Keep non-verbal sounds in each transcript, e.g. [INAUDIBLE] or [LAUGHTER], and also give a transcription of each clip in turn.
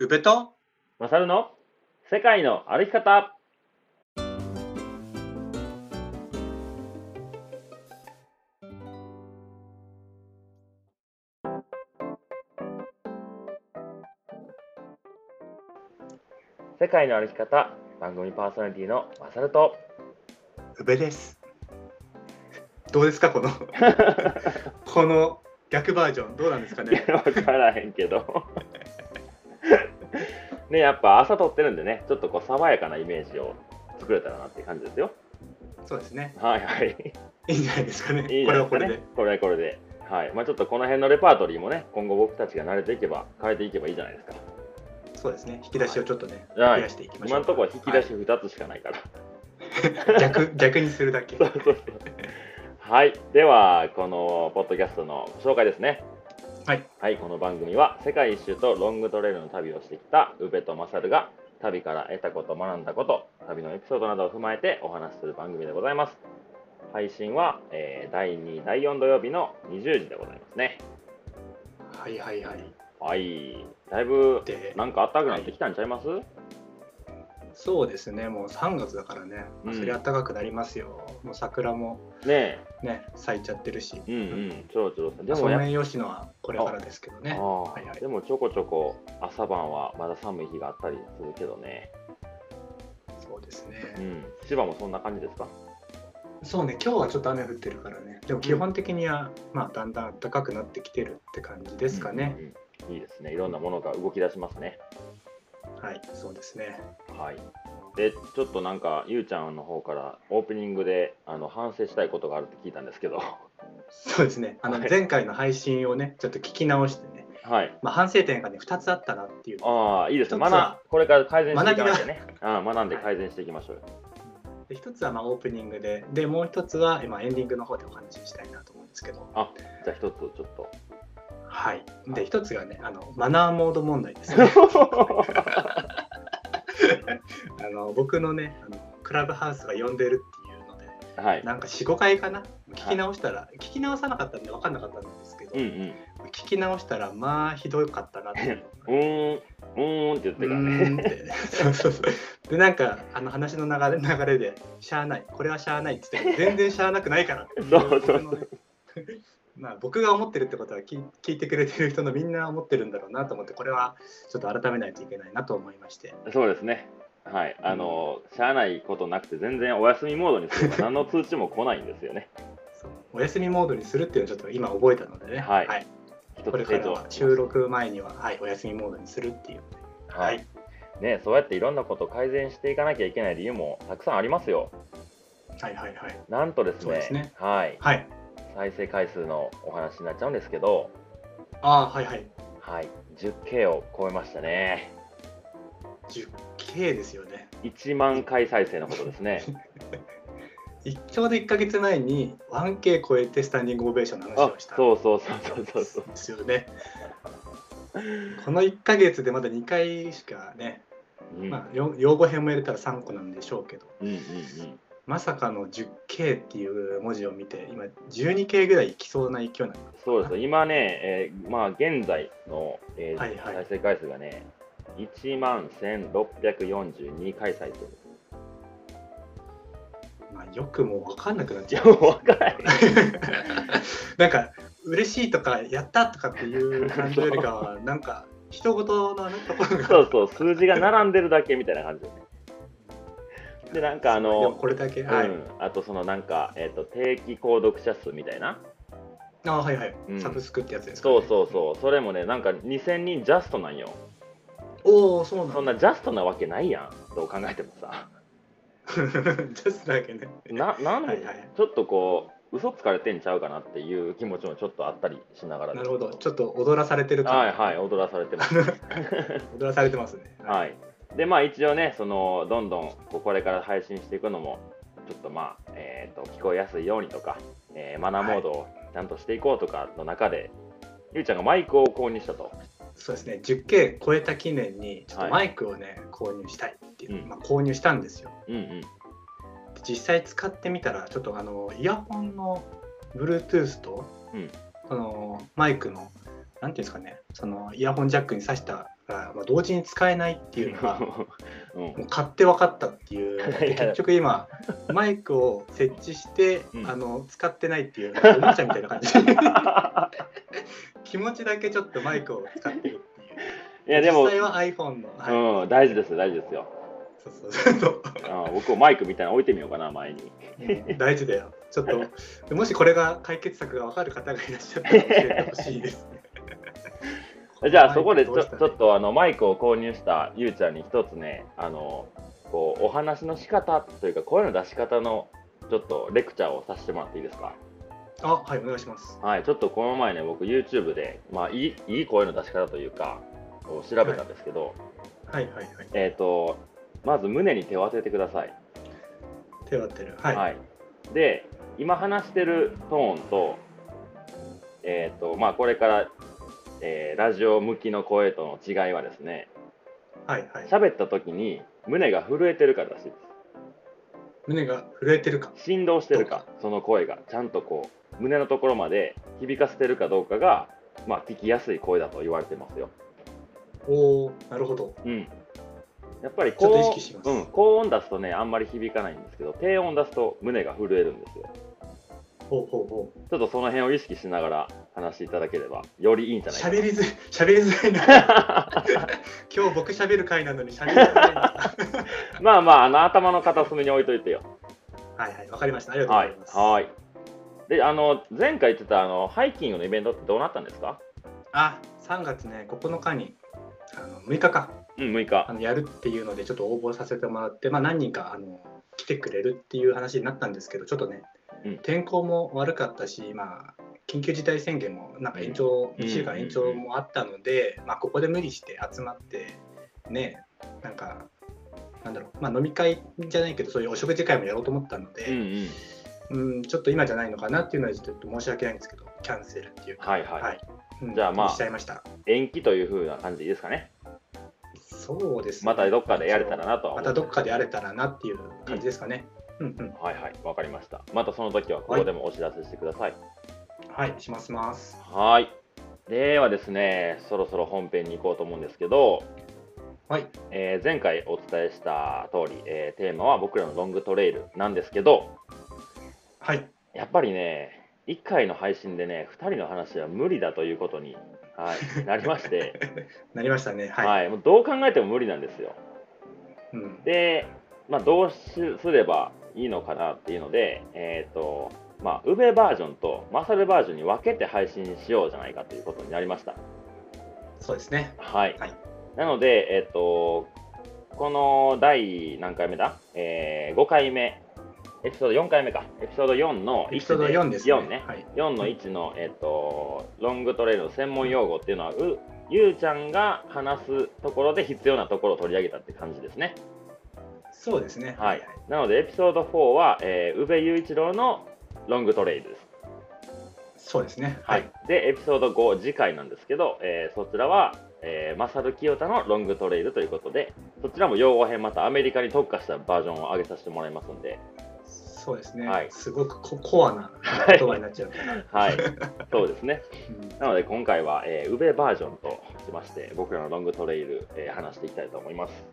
宇部とマサルの？世界の歩き方。世界の歩き方。番組パーソナリティのマサルと。宇部です。どうですかこの？[LAUGHS] この逆バージョン。どうなんですかね？[LAUGHS] 分からへんけどねやっぱ朝撮ってるんでねちょっとこう爽やかなイメージを作れたらなっていう感じですよそうですね。はいはいいいんじゃないですかね。[LAUGHS] いいこじゃないですかねれはこれで。これはこれで。はい。まあちょっとこの辺のレパートリーもね、今後僕たちが慣れていけば、変えていけばいいじゃないですか。そうですね。引き出しをちょっとね、はい増やしていきましょう。今のところは引き出し2つしかないから。はい [LAUGHS] 逆逆にするだけ。そうそうそう。はい。では、このポッドキャストの紹介ですね。はい。はい。この番組は世界一周とロングトレイルの旅をしてきた宇部と勝が旅から得たこと、学んだこと、旅のエピソードなどを踏まえてお話しする番組でございます。配信は、えー第2、第4土曜日の20時でございますね。はいはいはい。はい。だいぶで、なんか暖かくなってきたんちゃいます、そうですね。もう3月だからね。うんそりゃ暖かくなりますよ。もう桜もねね咲いちゃってるし。え。うんうん。ちょろちょろ。でソもやっメイヨシノはこれからですけどね。あはいはいでもちょこちょこ朝晩はまだ寒い日があったりするけどね。そうですうね。ん。千葉もそんな感じですか？そうね。今日はちょっと雨降ってるからね。でも基本的にはまあだんだん暖かくなってきてるって感じですかね。うんうんいいですね。いろんなものが動き出しますね。はい、そうですね。はい。で、ちょっとなんか、ゆうちゃんの方からオープニングであの反省したいことがあるって聞いたんですけど。そうですね。あのはい前回の配信をね、ちょっと聞き直してね、はい。まあ、反省点がね、2つあったなっていう。ああ、いいですね。学これから改善していかなきゃね。[LAUGHS] ああ学んで改善していきましょうよ。で1つはまあオープニングで、で、もう1つは今エンディングの方でお話ししたいなと思うんですけど、あ、じゃあ一つちょっと。はい。で、1つがね、あのマナーモード問題ですね。[LAUGHS] [LAUGHS] あの僕のねあの、クラブハウスが呼んでるっていうので、はい。なんか4、5回かな、聞き直したら、聞き直さなかったんで分かんなかったんですけど、うんうん。聞き直したら、まあひどかったなっていう。[LAUGHS] うーん、うーんって言ってうからね。ーんってそうそうそうでなんかあの話の流れ流れで「しゃあないこれはしゃあない」っつって全然しゃあなくないからってうそまあ僕が思ってるってことは聞聞いてくれてる人のみんな思ってるんだろうなと思ってこれはちょっと改めないといけないなと思いましてそうですね。はい。あの、しゃあないことなくて、全然お休みモードにすれば [LAUGHS] 何の通知も来ないんですよね。そうお休みモードにするっていうのをちょっと今覚えたのでね、はい一これからは収録前には、はい、お休みモードにするっていうははいい。ね、そうやっていろんなことを改善していかなきゃいけない理由もたくさんありますよ。はいはいはいなんとですね、ねはい。はい再生回数のお話になっちゃうんですけど、ああはいはいはい。10K を超えましたね。10K ですよね1万回再生のことですね。[LAUGHS] いちょうど1か月前に 1K 超えてスタンディングオベーションの話あをしたそうそうそうそうそうそう。ですよね。この1か月でまだ2回しかね、うん、まあ、よ用語編も入れたら3個なんでしょうけど、うんうんうん。まさかの 10K っていう文字を見て、今 12K ぐらいいきそうな勢いなんです。そうです今ね、えーまあ、現在の、えーはいはい再生回数がね、1万1642回再生です。まあ、よくもう分かんなくなっちゃう。[LAUGHS] 分からへん。[LAUGHS] なんか、嬉しいとか、やったとかっていう感情よりかは、なんか、人事の、ね、ところが。そうそう、数字が並んでるだけみたいな感じですね。でなんかあのこれだけ、はい。うん、あとそのなんか、えー、と定期購読者数みたいな。あはいはい、うんサブスクってやつですか、そうそうそう、それもね、なんか2000人ジャストなんよ。おお、そうなんだ。そんなジャストなわけないやん、どう考えてもさ。[LAUGHS] ジャストだけね。ななんで、はいはいちょっとこう、嘘つかれてんちゃうかなっていう気持ちもちょっとあったりしながらなるほど。ちょっと踊らされてる感はいはい、踊らされてます。[LAUGHS] 踊らされてますね。はい。で、まあ一応ね、その、どんどんこれから配信していくのも、ちょっとまあ、えっ、と、聞こえやすいようにとか、えーマナーモードをちゃんとしていこうとかの中で、ゆうちゃんがマイクを購入したと。そうですね。10K 超えた記念に、ちょっとはいマイクをね、購入したいっていう、うんまあ、購入したんですよ。うんうん。実際使ってみたら、ちょっとあの、イヤホンの Bluetooth と、うんそのマイクの、なんていうんですかね、そのイヤホンジャックに挿したが、まあ、同時に使えないっていうのが [LAUGHS] うん。もう買って分かったっていう。[LAUGHS] 結局今マイクを設置して、うん。あの使ってないっていうおもちゃみたいな感じ。[LAUGHS] 気持ちだけちょっとマイクを使ってるっていう。いやでも実際は iPhone の、はい。うん、大事です大事ですよ、そうそう。そううん、僕もマイクみたいなの置いてみようかな前に。うん大事だよ。ちょっともしこれが解決策が分かる方がいらっしゃったら教えてほしいです。ねじゃあそこでちょマイクどうしたちょっとあのマイクを購入したゆうちゃんに一つねあのこうお話の仕方というか声の出し方のちょっとレクチャーをさせてもらっていいですか？あはいお願いします。はいちょっとこの前ね僕 YouTube で、まあ、いいいい声の出し方というかこう調べたんですけど、はいはいはい。えっ、とまず胸に手を当ててください。手を当てる。はい、はい、で今話してるトーンと,、えーとまあ、これから、えーラジオ向きの声との違いはですねはいはい。喋った時に胸が震えてるかだしいで胸が震えてるか。す振動してるかその声がちゃんとこう胸のところまで響かせてるかどうかが、まあ、聞きやすい声だと言われてますよ、おおなるほど。うん、やっぱり高識します。うん、高音出すとねあんまり響かないんですけど低音出すと胸が震えるんですよ。ほうほうほう。ちょっとその辺を意識しながら話していただければよりいいんじゃないかな。喋りづ喋りづらいな。[LAUGHS] 今日僕喋る回なのに喋りづらいな。[LAUGHS] まあまああの頭の片隅に置いといてよ。はいはいわかりました。ありがとうごはいざいます、はいであの前回言ってたあのハイキングのイベントってどうなったんですか？あ3月ね9日にあの6日か。うん6日。あのやるっていうのでちょっと応募させてもらって、まあ、何人かあの来てくれるっていう話になったんですけどちょっとね、うん。天候も悪かったし、まあ、緊急事態宣言もなんか延長、うん。1週間延長もあったので、まあ、ここで無理して集まってねなんかなんだろう、まあ、飲み会じゃないけどそういうお食事会もやろうと思ったので、んうん。ちょっと今じゃないのかなっていうのはちょっと申し訳ないんですけどキャンセルっていうか、はいはい。うん。じゃあまあしちゃいました。延期というふうな感じでいいですかね。そうですね。またどっかでやれたらなとまたどっかでやれたらなっていう感じですかね。うんうん。はいはい。わかりました。またその時はここでもお知らせしてください。はい、しますます。はいではですねそろそろ本編に行こうと思うんですけど、はい。えー前回お伝えした通り、えーテーマは僕らのロングトレイルなんですけどはい。やっぱりね1回の配信でね2人の話は無理だということに、はい、なりまして、[LAUGHS] なりましたね。はいはい。もうどう考えても無理なんですようん。で、まあ、どうしすればいいのかなっていうので、えっ、と、まあ、ウベバージョンとマサルバージョンに分けて配信しようじゃないかということになりました。そうですね。はい。はいなので、えっ、と、この第何回目だ、えー、5回目、エピソード4回目か、エピソード4の1エピソード4ですね。4ね。はい。4の1の、えっと、ロングトレイルの専門用語っていうのはうゆうちゃんが話すところで必要なところを取り上げたって感じですね。そうですね。はい、なのでエピソード4は、えー、宇部雄一郎のロングトレイルです。そうですね。はい。で、エピソード5、次回なんですけど、えーそちらは、えー、マサル清田のロングトレイルということで、そちらも用語編またアメリカに特化したバージョンを上げさせてもらいますんで、そうですね。はいすごくココアな言葉になっちゃう。[LAUGHS] はい、そうですね。うんなので今回は、えー、宇部バージョンとしまして、僕らのロングトレイル、えー話していきたいと思います。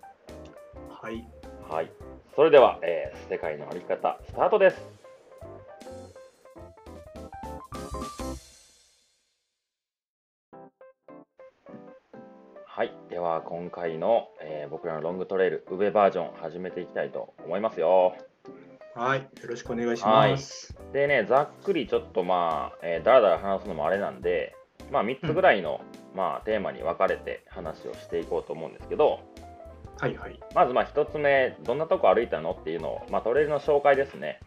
はい。はい。それでは、えー世界の歩き方、スタートです。は今回の、えー僕らのロングトレイル、宇部バージョン、始めていきたいと思いますよ。はい。よろしくお願いします。でね、ざっくりちょっとまあ、えーだらだら話すのもあれなんで、まあ、3つぐらいの、まあ、テーマに分かれて話をしていこうと思うんですけど、はいはい。まずまあ1つ目、どんなとこ歩いたのっていうのを、まあ、トレイルの紹介ですね。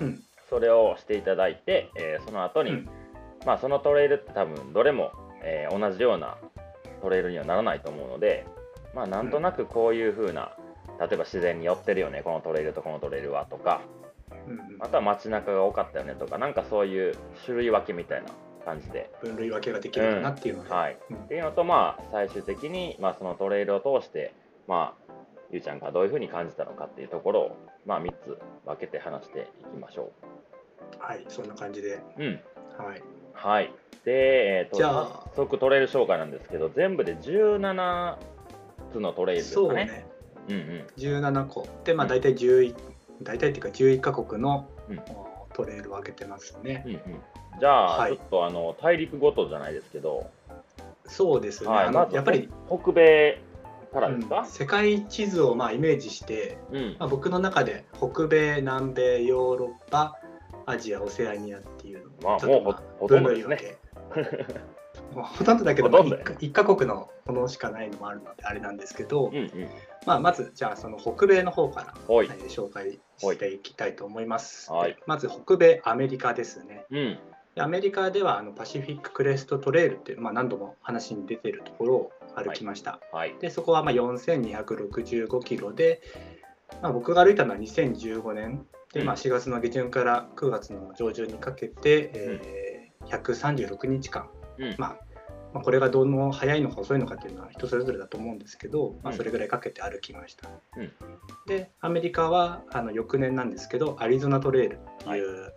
うん。それをしていただいて、えーその後に、うんまあ、そのトレイルって多分どれも、えー同じようなトレイルにはならないと思うので、まあ、なんとなくこういう風な、例えば自然に寄ってるよね、このトレイルとこのトレイルはとか、うんうんあとは街中が多かったよねとか、なんかそういう種類分けみたいな感じで、分類分けができるかなっていうので。はい。うんっていうのと、まあ、最終的に、まあ、そのトレイルを通して、まあ、ゆうちゃんがどういう風に感じたのかっていうところを、まあ、3つ分けて話していきましょはい。そんな感じで。う。うん。はい。はい。で、えーとじゃあ。早速トレイル紹介なんですけど、全部で17つのトレイルですかね。そうね。うんうん。17個。でまあうん。大体11、大体っていうか11カ国の、うん。おトレイルを挙げてますね、うんうん、じゃあ、はい。ちょっとあの大陸ごとじゃないですけど、そうですね、あはい。まずのやっぱり、北米からですうん。か、世界地図をまあイメージして、うん。まあ、僕の中で北米南米ヨーロッパアジアオセアニアっていうのまあもうほほとんどですね分類分けもうほとんどだけど、まあ、1, カ国のものしかないのもあるのであれなんですけど、うんうん。まあ、まずじゃあその北米の方から、はいえ。ー紹介していきたいと思います。はいでまず北米アメリカですね。うん。でアメリカではあのパシフィッククレストトレイルっていう、まあ、何度も話に出てるところを歩きました。はい。でそこはまあ4265キロで、まあ、僕が歩いたのは2015年で、まあ、うん4月の下旬から9月の上旬にかけて、えー136日間、うん。まあまあ、これがどの早いのか遅いのかっていうのは人それぞれだと思うんですけど、まあ、うん。それぐらいかけて歩きました。うん。でアメリカはあの翌年なんですけどアリゾナトレイルっていう、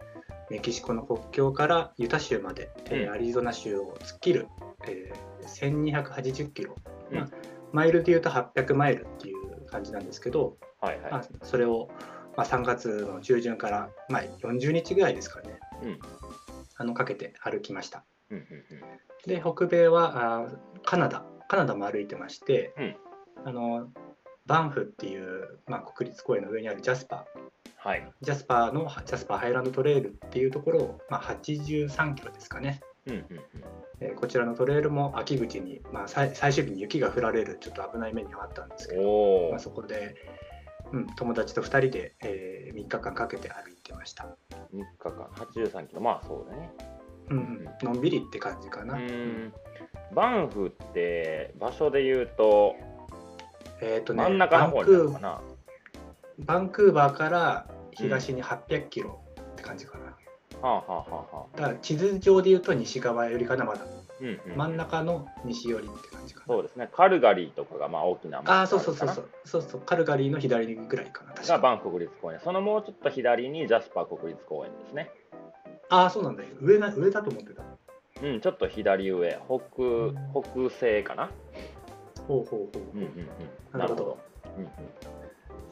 メキシコの国境からユタ州まで、えーうん。アリゾナ州を突っ切る、えー1280キロ、うん。まあ、マイルでいうと800マイルっていう感じなんですけど、はいはい。まあ、それを、まあ、3月の中旬から、まあ、40日ぐらいですかね、うんあのかけて歩きました。うんうんで北米はあーカナダカナダも歩いてまして、うんあのバンフっていう、まあ、国立公園の上にあるジャスパーはい。ジャスパーのジャスパーハイランドトレイルっていうところを、まあ、83キロですかね、うんうんうん。えーこちらのトレイルも秋口に、まあ、最最終日に雪が降られるちょっと危ない目にはあったんですけど、まあ、。そこで、うん、友達と2人で、え3日間かけて歩いてました、3日間、83キロ。まあそうだね。うんうん、のんびりって感じかうな、ん。バンフって場所で言うと、えっ、とね真ん中の方になるのかな？バンクーバーから東に800キロって感じかな。はあはあはあはあ。だから地図上で言うと西側よりかな、まだ。うんうん。真ん中の西寄りって感じかな。そうですね。カルガリーとかがまあ大きなああ、そうそうそうそう。そうそう、カルガリーの左ぐらいかな、確かがバンフ国立公園。そのもうちょっと左にジャスパー国立公園ですね。ああ、そうなんだよ。上な上だと思ってた。うん、ちょっと左上、北北西かな。ほうほうほう。うんうんうん。なるほど。うん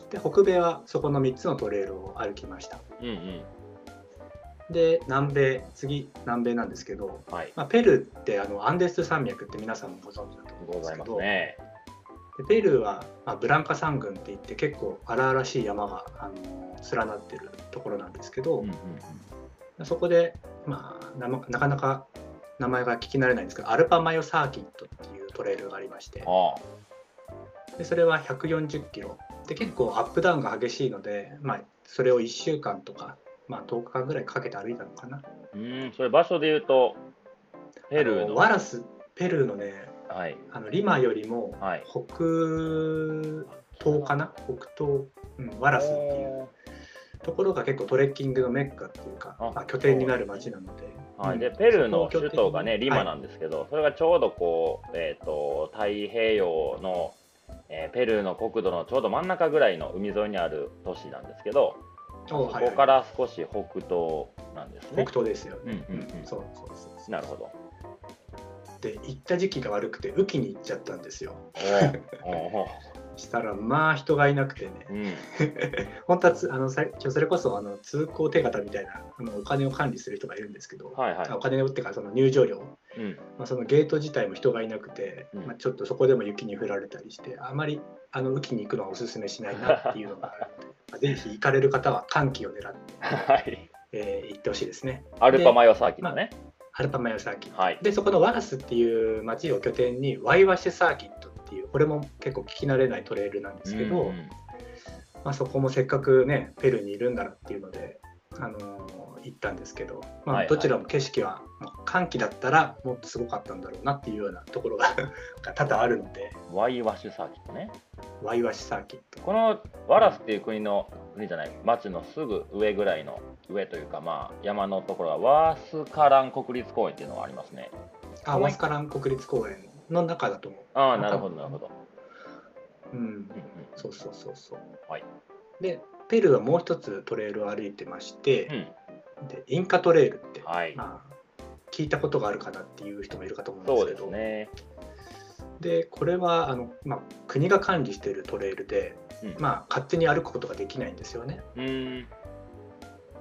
で、北米はそこの3つのトレイルを歩きました。うん。うんうん。で、南米、次、南米なんですけど、はい。まあ、ペルーってあのアンデス山脈って皆さんもご存知だと思うんございますですけど、ね。でペルーは、まあ、ブランカ山群って言って結構荒々しい山があの連なってるところなんですけど、うんうんそこで、まあ、なまなかなか名前が聞き慣れないんですけどアルパマヨサーキットっていうトレイルがありましてあでそれは140キロで結構アップダウンが激しいので、まあ、それを1週間とか、まあ、10日間ぐらいかけて歩いたのかなあ。うん、それ場所で言うと、ペルーあの。ワラスペルーのねはい。あのリマよりもはい。北東かな？北東、うん、ワラスっていうところが結構トレッキングのメッカっていうか、あまあ、拠点になる街なので、はい、うんでペルーの首都がね、リマはなんですけど、それがちょうどこう、えー、と太平洋の、えーペルーの国土のちょうど真ん中ぐらいの海沿いにある都市なんですけど、そおはいはいこから少し北東なんですね北。東ですようんね。うんうんそうそうそうなるほど。で行った時期が悪くて雨季に行っちゃったんですよ。[LAUGHS] したらまあ人がいなくてねうん、[LAUGHS] 本当はつあのそれこそあの通行手形みたいなあのお金を管理する人がいるんですけど、はいはいあお金をってかその入場料、うん、まあ、そのゲート自体も人がいなくて、うんまあ、ちょっとそこでも雪に降られたりしてあまりあの雨季に行くのはおすすめしないなっていうのがあるので [LAUGHS] まあぜひ行かれる方は寒気を狙って、はい。えー行ってほしいですね。アルパマヨサーキットね。アルパマヨサーキットはい。でそこのワラスっていう町を拠点にワイワシサーキットっていうこれも結構聞き慣れないトレイルなんですけど、うんうんまあ、そこもせっかくねペルーにいるんだなっていうので、あのー行ったんですけど、まあ、はいはいどちらも景色はもう寒気だったらもっとすごかったんだろうなっていうようなところがが [LAUGHS] 多々あるのでワイワシュサーキットね。ワイワシサーキットこのワラスっていう国の国じゃない町のすぐ上ぐらいの上というかまあ山のところはワースカラン国立公園っていうのがありますね。あワスカラン国立公園の中だと思う。ああなるほどなるほど。うん、うんうんそうそうそうそう。はいでペルーはもう一つトレイルを歩いてまして、うんでインカトレイルって、はいまあ、聞いたことがあるかなっていう人もいるかと思うんですけどですね。でこれはあの、まあ、国が管理しているトレイルで、うんまあ、勝手に歩くことができないんですよね。うーん。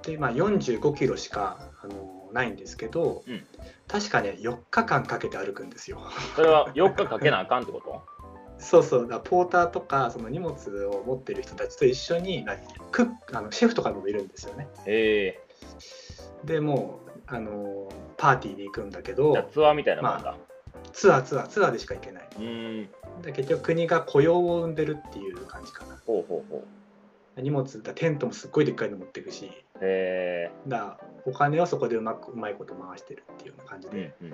で、まあ、45キロしかあのないんですけど、うん確かね4日間かけて歩くんですよ。それは4日かけなあかんってこと？そうそうだポーターとかその荷物を持ってる人たちと一緒になクックあのシェフとかもいるんですよね。へえ。でもうあのパーティーで行くんだけどツアーみたいなもんだ。ツアーツアーツアーでしか行けない。うーん。で結局国が雇用を生んでるっていう感じかな。ほうほうほう。荷物だテントもすっごいでっかいの持っていくしへえ。だお金はそこでうまくうまいこと回してるっていうような感じうんうで、んうん。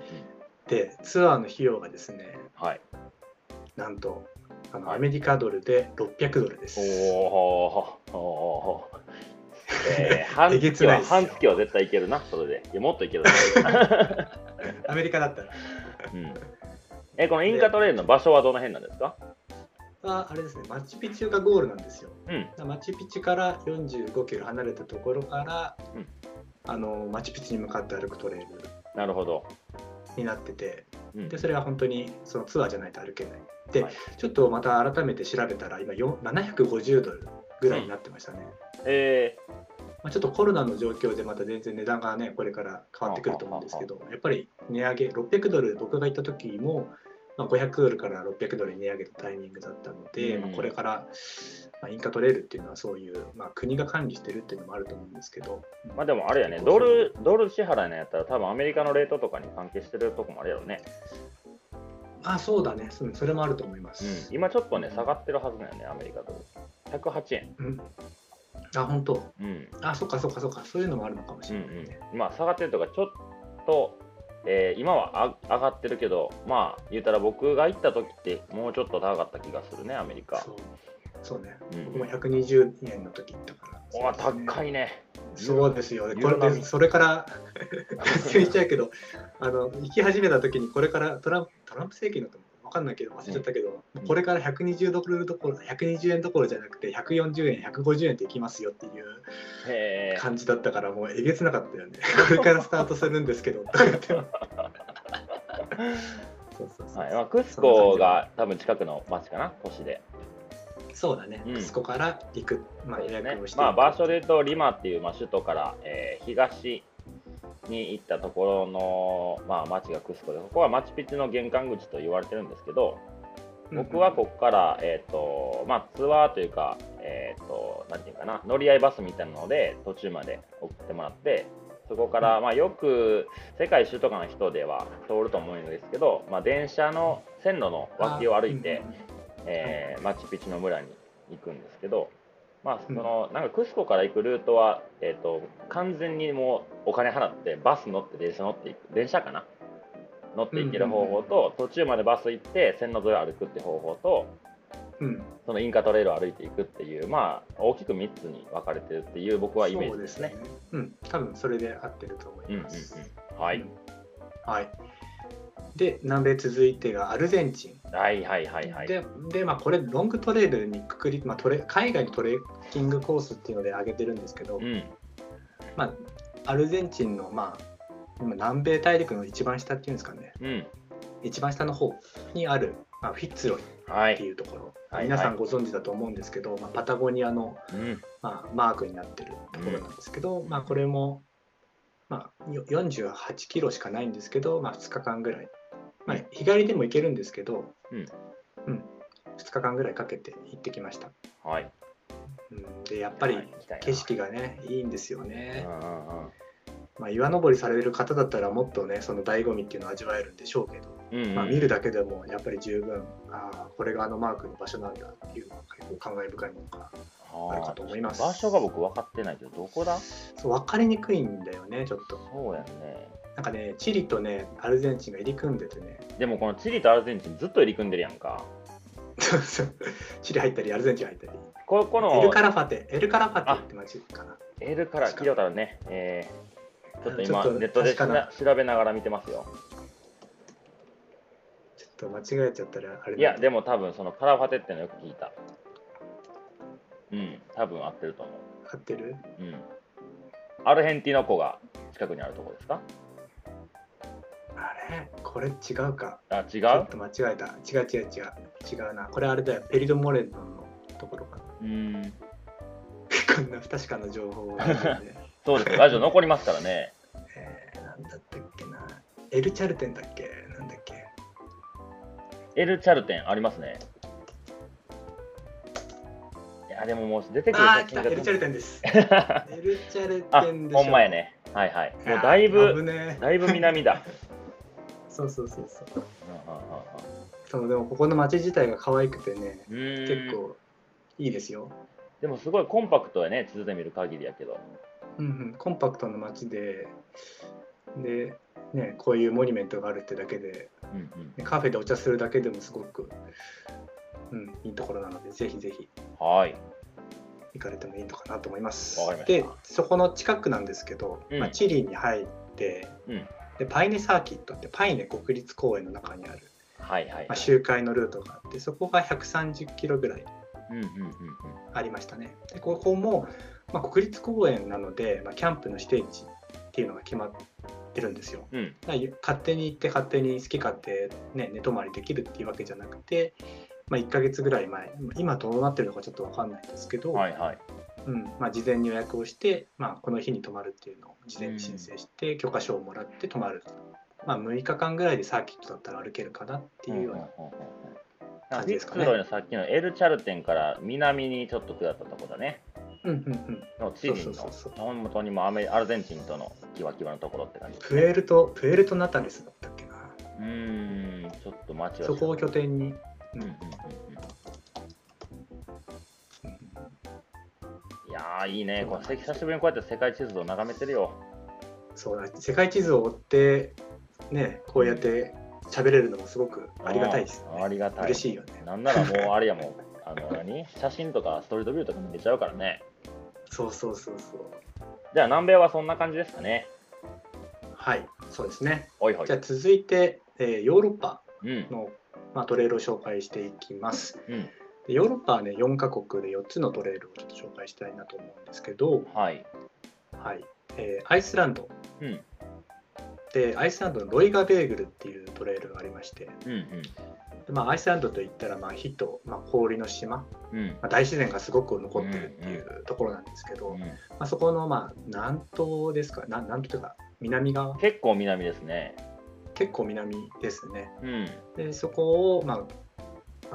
でツアーの費用がですねはい。なんとあのはい。アメリカドルで600ドルです。おおおお。えー、半月は半月は絶対いけるな、それで。いや、もっといけるな。アメリカだったらうん。え、このインカトレイルの場所はどの辺なんですかはあれですねマチュピチュがゴー。ルなんですよ。うん。マチュピチュから45キロ離れたところから、うんあのマチュピチュに向かって歩くトレイルなるほど。になっててうんでそれは本当にそのツアーじゃないと歩けない。で、はいちょっとまた改めて調べたら今よ750ドルぐらいになってましたね。えまあ、ちょっとコロナの状況でまた全然値段がねこれから変わってくると思うんですけどやっぱり値上げ600ドル僕が行った時も、まあ、500ドルから600ドルに値上げたタイミングだったので、うんまあ、これから、まあ、インカトレールっていうのはそういう、まあ、国が管理してるっていうのもあると思うんですけど、ー、まあでもあれやね、ドル、ドル支払いのやったら多分アメリカのレートとかに関係してるとこもあるやろね。あそうだねそそれもあると思いまうすん。、今ちょっとね、下がってるはずだよね、アメリカドル。108円。うんあ本当うん。あそっかそっかそっかそういうのもあるのかもしうんれないね、うん。まあ、下がってるとか、ちょっと、えー今はあ上がってるけど、まあ、言うたら僕が行った時って、もうちょっと高かった気がするね、アメリカ。そう。そうね。うん。僕も120円の時行ったからお高いね。そうですよね。これでそれから説明しちゃうけど、あの行き始めた時にこれからトランプトランプ政権だとわかんないけど忘れちゃったけど、うん。これから120ドルどころ120円どころじゃなくて140円150円で行きますよっていう。感じだったからもうえげつなかったよね。[LAUGHS] これからスタートするんですけどとか言って。[LAUGHS] そうそうそうはい。まあ、クスコが多分近くの町かな、都市で。そうだね、うん。クスコから行く、まあ、予約をして。まあ、場所で言うと、リマっていう、まあ、首都から、えー東に行ったところの、まあ、町がクスコで、ここはマチュピチュの玄関口と言われてるんですけど、僕はここから、えーとまあ、ツアーというか、えーと、ていうかな、乗り合いバスみたいなので、途中まで送ってもらって、そこから、まあ、よく世界一周とかの人では通ると思うんですけど、まあ、電車の線路の脇を歩いて、えーマチュピチュの村に行くんですけど、まあ、そのなんかクスコから行くルートは、えー、と完全にもうお金払ってバス乗って電車乗っていく電車かな？乗っていける方法と、途中までバス行って線路沿いを歩くって方法とうんうんそのインカトレイルを歩いていくっていうまあ大きく3つに分かれてるっていう僕はイメージですね。そうですね。うん、多分それで合ってると思いうんうんます。うんはい、はい。で、南米続いてがアルゼンチン。はいはいはいはい。で、でまあ、これ、ロングトレイルにくくり、まあ、トレ海外のトレッキングコースっていうので挙げてるんですけど、うん。まあ、アルゼンチンの、まあ、今南米大陸の一番下っていうんですかね、うん。一番下の方にある、まあ、フィッツロイってはい。いうところ、はい皆さんご存知だと思うんですけど、まあ、パタゴニアの、うん。まあ、マークになってるところなんですけど、まあ、これも、まあ、よ48キロしかないんですけど、まあ、2日間ぐらい、まあ、日帰りでも行けるんですけど、うん。うん。2日間ぐらいかけて行ってきました、はい。うん、でやっぱり景色がねいいんですよね。まあ、岩登りされる方だったらもっとねその醍醐味っていうのを味わえるんでしょうけど、うんうん。まあ、見るだけでもやっぱり十分ああこれがあのマークの場所なんだっていうのが結構感慨深いものがあるかと思います。場所が僕分かってないけど、どこだ？そう分かりにくいんだよねちょっと。そうやんね。なんかねチリとねアルゼンチンが入り組んでてねでもこのチリとアルゼンチンずっと入り組んでるやんか。そうそうチリ入ったりアルゼンチン入ったりここのエルカラファテエルカラファテって街かなエルから聞いたことあるね。えー、ちょっと今ネットで調べながら見てますよ。ちょっと間違えちゃったらあれいや、でもも多分そのカラファテってのよく聞いた。うん、多分合ってると思合ってる？う。うん。アルヘンティノ湖が近くにあるところですか？あれこれ違うか。あ、違う？ちょっと間違えた。違う違う違う。違うな。これあれだよ。ペリド・モレノのところかな。うん。こんな不確かな情報を、ね。[LAUGHS] そうですよ。ラジオ残りますからね。えー、なんだったっけな。エル・チャルテンだっけ？なんだっけ？エル・チャルテンありますね。いや、でももう出てくるああ、来た。エル・チャルテンです。[LAUGHS] エル・チャルあ、テンでしょ。ほんまやね。はいはい。もう。だいぶ、危ねえだいぶ南だ。そうそうそうそう。そうでもここの街自体が可愛くてね、結構いいですよ。でもすごいコンパクトやね、地図で見る限りやけど。うんうん、コンパクトな街で、で、ね、こういうモニュメントがあるってだけで、うんうん。ねカフェでお茶するだけでもすごく、うん、いいところなので、ぜひぜひはい。行かれてもいいのかなと思いますで、そこの近くなんですけど、うんまあ、チリに入って、うんで、パイネサーキットってパイネ国立公園の中にある、はいはい。まあ、周回のルートがあって、そこが130キロぐらいうんうんうんうん。ありましたね。でここも、まあ、国立公園なので、まあ、キャンプの指定地っていうのが決まってるんですよ。うん。勝手に行って勝手に好き勝手、ね、寝泊まりできるっていうわけじゃなくて、まあ、1ヶ月ぐらい前今どうなってるのかちょっと分かんないんですけど、はいはい。うんまあ、事前に予約をして、まあ、この日に泊まるっていうのを事前に申請して、許可証をもらって泊まる。まあ、6日間ぐらいでサーキットだったら歩けるかなっていうような。感じですかねビックロイのさっきのエル・チャルテンから南にちょっと下ったとこだね。うんうんうん、のチリの本元にもアメアルゼンチンとのキワキワのところって感じ。プエルトプエルトナタレスだったっけな。うーん、ちょっと街はそこを拠点に。うんうんうんやー、いいね。これ久しぶりにこうやって世界地図を眺めてるよ。そうだ世界地図を追って、ね、こうやって喋れるのもすごくありがたいですよあ。りがたい。嬉しいよね。なんならもうあれやもん。[LAUGHS] あの何？写真とかストリートビューとか見れちゃうからね。そうそうそうそう。じゃあ南米はそんな感じですかね。はい、そうですね。おいほいじゃ。あ続いて、えーヨーロッパうん。の、まあ、トレイルを紹介していきます。うん。でヨーロッパはね、4カ国で4つのトレイルをちょっと紹介したいなと思うんですけど、はい。はいえーアイスランドうん。で、アイスランドのロイガベーグルっていうトレイルがありまして、うんうん。でまあ、アイスランドといったら、まあ、火と、まあ、氷の島、うん。まあ、大自然がすごく残ってるっていうところなんですけど、うんまあ、そこの、まあ、南東ですか？な南東というか南側？結構南ですね。結構南ですねうん。でそこを、まあ、まあ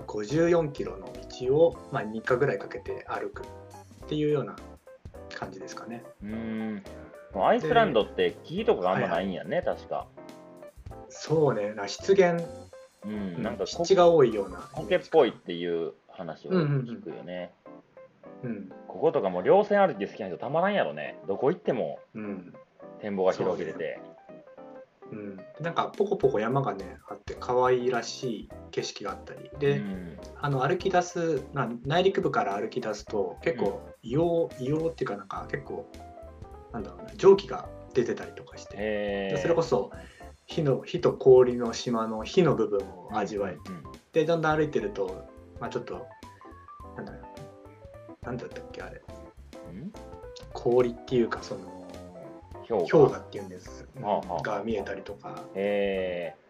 54キロの道を、まあ、3日ぐらいかけて歩くっていうような感じですかねうーん。アイスランドって木とかがあんまないんやね、確か。そうねな湿原、うん。なんかこ湿地が多いような苔っぽいっていう話を聞くよね。うんこことかもう稜線歩き好きな人たまらんやろね。どこ行ってもうん展望が広げれて。うん、なんかポコポコ山がねあって可愛らしい景色があったり。で、うん。あの歩き出すな内陸部から歩き出すと結構硫黄硫黄っていうかなんか結構なんだろうな蒸気が出てたりとかして、それこそ火の火と氷の島の火の部分を味わえて、うんでだんだん歩いてると、まあ、ちょっとなんだろうな。んだったっけあれ。うん？氷っていうかその氷氷河っていうんです、が見えたりとか、へうん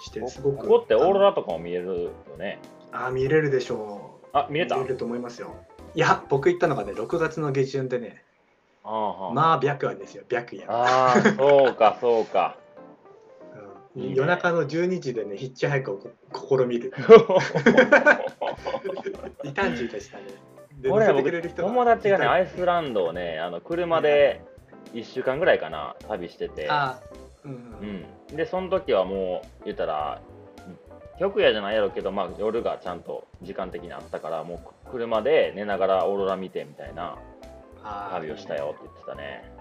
してーすごくここってオーロラとかも見えるよね。あー見れるでしょう。あ、見えた？見れると思いますよ。いや僕行ったのがね6月の下旬でね。あまあ白夜ですよ白夜、あー、そうか、そうか。夜中の12時でねヒッチハイクをこ試みる。異端児でしたね。で俺ら僕乗せてくれる人友達がね、アイスランドをね、あの車で1週間ぐらいかな、旅してて。あーうんうん、でその時はもう言ったら極夜じゃないやろうけど、まあ、夜がちゃんと時間的にあったからもう車で寝ながらオーロラ見てみたいな旅をしたよって言ってたね。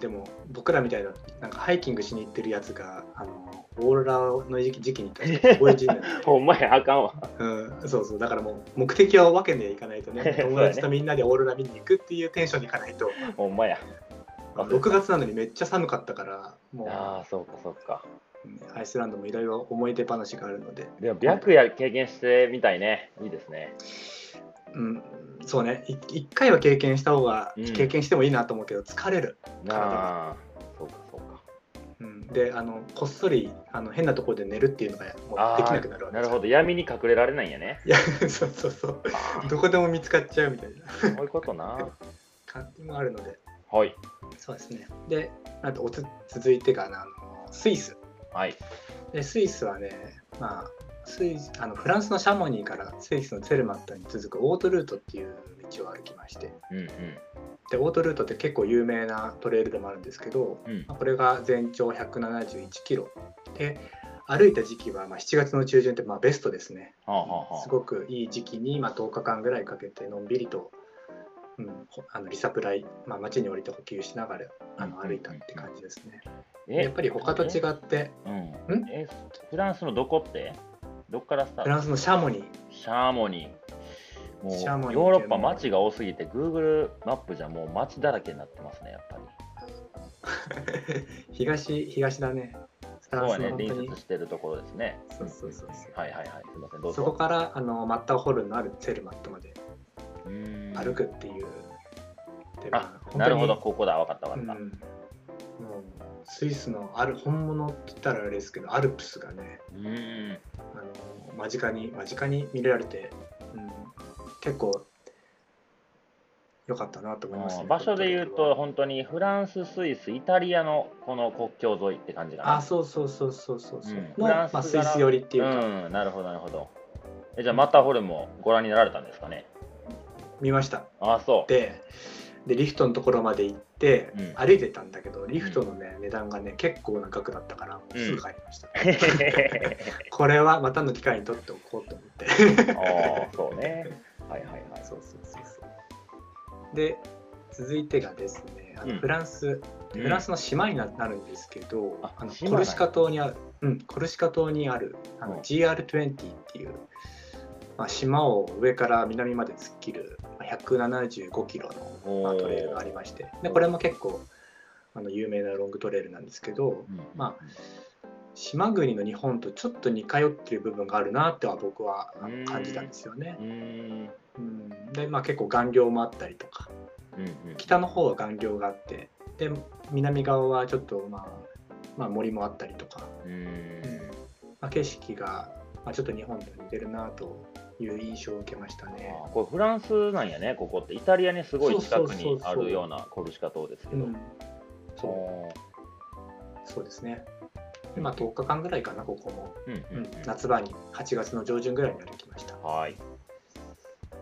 でも僕らみたいななんかハイキングしに行ってるやつがあのオーロラの時期時期に行ったら [LAUGHS] んまやあかんわ。うん、そうそう。だからもう目的は分けていかないと [LAUGHS] ね。友達とみんなでオーロラ見に行くっていうテンションにいかないと、ほんまや。まあ6月なのにめっちゃ寒かったからもう。ああそうかそうか。うんアイスランドもいろいろ思い出話があるので、でも白夜経験してみたいね。いいですね。うん、そうね。い一回は経験した方が、うん。経験してもいいなと思うけど疲れる。なあそうかそうか。うん、であのこっそりあの変なところで寝るっていうのがもうできなくなるわけなるほど。闇に隠れられないんやね。いやそうそうそう。どこでも見つかっちゃうみたいな。そういうことな。[LAUGHS] 感じもあるのではい。そうですね。であとおつ続いてがあのスイス。はい。でスイスはねまあスイスあのフランスのシャモニーからスイスのツェルマットに続くオートルートっていう道を歩きまして。うんうん。でオートルートって結構有名なトレイルでもあるんですけど、うん。まあこれが全長171キロ。で歩いた時期はまあ7月の中旬ってまあベストですね。はあはあはあ。すごくいい時期にまあ10日間ぐらいかけてのんびりと、うん、ほあのリサプライ、まあ、街に降りて補給しながらあの歩いたって感じですね。えやっぱり他と違ってうん？えフランスのどこって？どっからスタート？フランスのシャモニー。シャーモニー。もうヨーロッパ街が多すぎて Google マップじゃもう街だらけになってますねやっぱり。[LAUGHS] 東東だね。そうやね隣接してるところですね。そうそうそうはいはいはい。すいませんどうそこぞからあのマッターホルンのあるツェルマットまで歩くっていう。であまあなるほど。本ここだ。分かった分かった、うん。もうスイスのある本物って言ったらあれですけどアルプスがねうーん。あの間近に間近に見られて、うん、結構良かったなと思います、ね、場所で言うこと本当にフランス、スイス、イタリアのこの国境沿いって感じかな。あそうそうそうそうそうそう、うん。のフランスまあ、スイス寄りっていうか、うん、なるほど、なるほど。えじゃあ、マッターホルンもご覧になられたんですかね。見ました。あそう。ででリフトのところまで行って、うん。歩いてたんだけどリフトのね、値段がね結構な額だったからうん。すぐ帰りました、[LAUGHS] これはまたの機会に取っておこうと思って。ああ、そうね。はいはいはい。そうそうそうそう。で続いてがですねあのうん。フランス、フランスの島にななるんですけど、ああのコルシカ島にある、うん、コルシカ島にあるあのうん。GR20 っていう、まあ、島を上から南まで突っ切るまあ175キロの、トレイルがありましてでこれも結構あの有名なロングトレイルなんですけどうんま島国の日本とちょっと似通ってる部分があるなっては僕は感じたんですよねう。ーん。うん、でまあ結構岩稜もあったりとかうんうん。北の方は岩稜があってで南側はちょっと、まあ、まあ森もあったりとか、うーん。まあ、景色が、まあ、ちょっと日本と似てるなという印象を受けましたね。あこれフランスなんやね、ここって。イタリアにすごい近くにあるようなコルシカ島ですけど。うん、そうそうですね。でまあ、10日間ぐらいかな、ここも、うんううんん夏場に8月の上旬ぐらいに歩きました。うん。はい。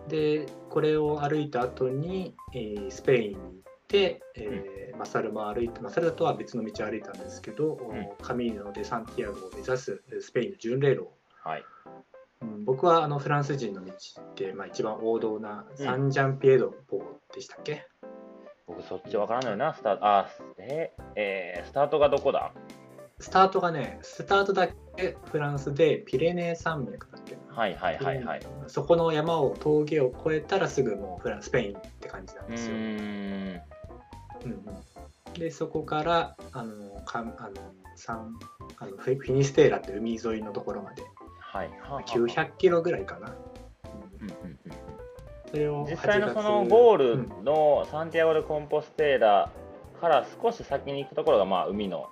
で、これを歩いた後に、えースペインに行って、えーマサルも歩いて、マサルとは別の道を歩いたんですけど、んカミーノ・デ・サンティアゴを目指すスペインの巡礼路を僕はあのフランス人の道って、まあ、一番王道なうんサンジャンピエドポーでしたっけ、僕そっちわからないな、スタート。あ、ええースタートがどこだ？スタートがねスタートだけフランスでピレネー山脈だっけなはいはいはいはい。うんそこの山を峠を越えたらすぐもうフランスペインって感じなんうですよ。うんうんでそこからあのかあのサンあのフィフィニステーラって海沿いのところまではい。はあはあ。900キロぐらいかな、うんうんうんそれを実際の8月そのゴーうん。ルのサンティアゴ・でコンポステーラから少し先に行くところがまあ海の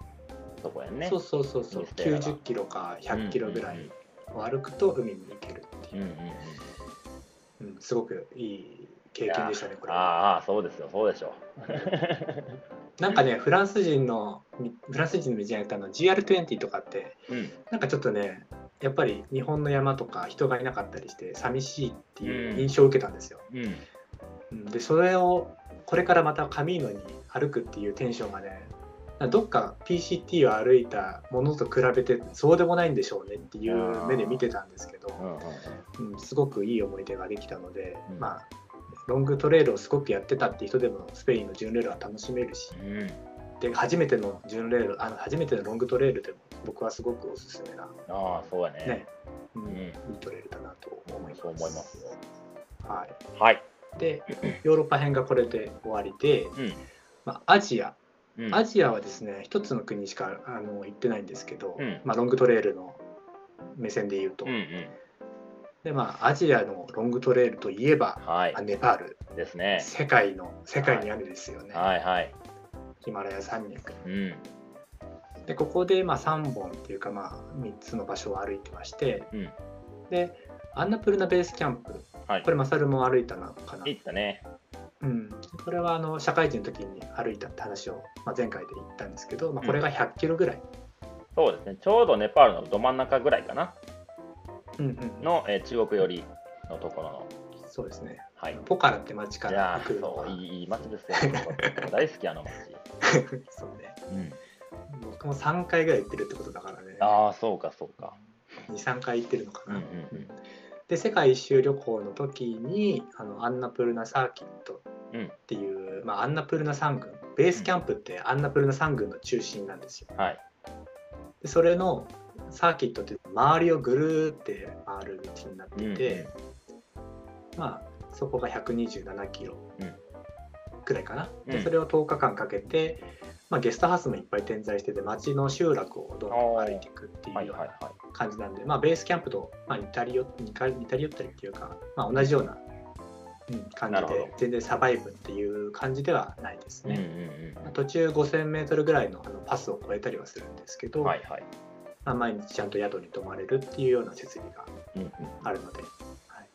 とこやんね。そうそうそうそう。フィニステーラが90キロか100キロぐらいを歩くと海に行けるっていう、うんすごくいい経験でしたねこれは。ああ、そうですよ、そうでしょ [LAUGHS] なんかねフランス人のフランス人の道にやったの GR20 とかってう。うん。なんかちょっとねやっぱり日本の山とか人がいなかったりして寂しいっていう印象を受けたんですよ、うん。うん。でそれをこれからまたカミーノに歩くっていうテンションがねどっか PCT を歩いたものと比べてそうでもないんでしょうねっていう目で見てたんですけど、うん、すごくいい思い出ができたので、うん。まあロングトレイルをすごくやってたって人でもスペインの巡礼路は楽しめるし。うん。うん。で初めての巡礼路あの初めてのロングトレイルでも僕はすごくおすすめな、ああ、そうやね。ねうんうんいいトレイルだなと思います。思いますよ。はい、はい。でヨーロッパ編がこれで終わりで、うん。まあ、アジアうん。アジアはですね一つの国しかあの行ってないんですけど、うんまあ、ロングトレイルの目線で言うと、うんうん。でまあアジアのロングトレイルといえば、はいあ。ネパールですね。世界の世界にあるですよね、はいはい。ヒマラヤ山脈うん。でここでまあ3本っていうかまあ3つの場所を歩いてまして、うんでアンナプルナベースキャンプはいこれマサルも歩いたのかな、行ったね。うん、これはあの社会人の時に歩いたって話を、まあ、前回で言ったんですけど、まあ、これが100キロぐらい、そうですね。ちょうどネパールのど真ん中ぐらいかな。うんうんの、えー中国寄りのところの。そうですねはい。ポカラって町かいらやーそう、来るのがいいいい街ですよ。[LAUGHS] 大好き、あの街。[LAUGHS] そうね。うん。僕も3回ぐらい行ってるってことだからね。ああ、そうか、そうか。23回行ってるのかな、うんうんうん。で世界一周旅行の時にあのアンナプルナサーキットうんっていう、まあ、アンナプルナ山群ベースキャンプってアンナプルナ山群の中心なんですよ。はい。でそれのサーキットって周りをぐるーって回る道になっていて、まあそこが127キロ。うんくらいかな、うんでそれを10日間かけて、まあ、ゲストハウスもいっぱい点在してて町の集落をどんどん歩いていくっていうような。感じなんで、まあ、ベースキャンプと、まあ、似たりよ似たり似たり寄ったりっていうか、まあ、同じような、うん、感じで全然サバイブっていう感じではないですうんうんね。うん途中 5000m ぐらいのあのパスを越えたりはするんですけど、はいはい。まあ、毎日ちゃんと宿に泊まれるっていうような設備がうんうんあるので。はい、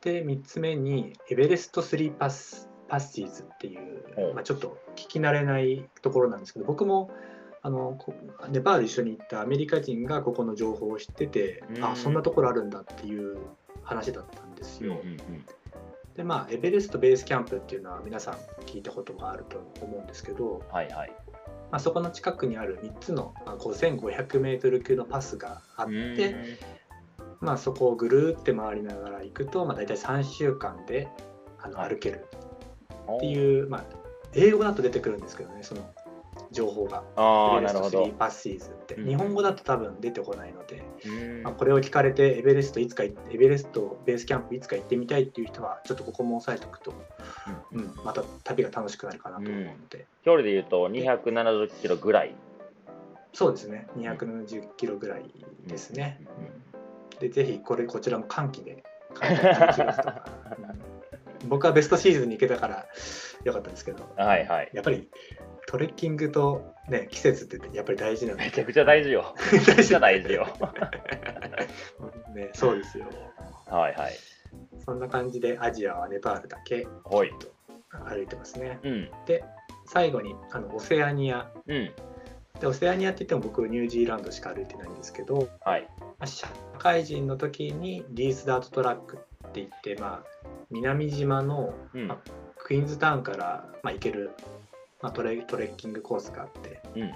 で3つ目にエベレスト3パスパッシーズっていうまあ、ちょっと聞き慣れないところなんですけど僕もあのこネパール一緒に行ったアメリカ人がここの情報を知っててうん。あそんなところあるんだっていう話だったんですよ。うんうんうん。でまあエベレストベースキャンプっていうのは皆さん聞いたことがあると思うんですけど、はいはい。まあ、そこの近くにある3つのまあ 5500m 級のパスがあって、うん。まあ、そこをぐるーって回りながら行くと、まあ、大体3週間であのはい。歩けるってう。いう、まあ、英語だと出てくるんですけどねその情報が。ああ、エベレストなるほど。3。パッシーズって、うん。日本語だと多分出てこないので、うん。まあ、これを聞かれてエベレストいつか行エベレストベースキャンプいつか行ってみたいっていう人はちょっとここも押さえておくと、うん、また旅が楽しくなるかなと思うので、距離で言うと270キロぐらい。そうですね。270キロぐらいですね。うん。でぜひこれこちらも寒気で寒気11月とか。う [LAUGHS] ん僕はベストシーズンに行けたからよかったんですけどはいはい。やっぱりトレッキングと、ね、季節ってやっぱり大事なのでめちゃくちゃ大事よ。[LAUGHS] めちゃくちゃ大事よ。ね、そうですよはいはい。そんな感じでアジアはネパールだけ。歩いてますねうん。で最後にあのオセアニアうん。でオセアニアって言っても僕ニュージーランドしか歩いてないんですけど、はい。まあ社会人の時にリースダートトラックって言って、まあ、南島のうん。あクイーンズタウンから、まあ、行ける、まあ、トレトレッキングコースがあってうんうん。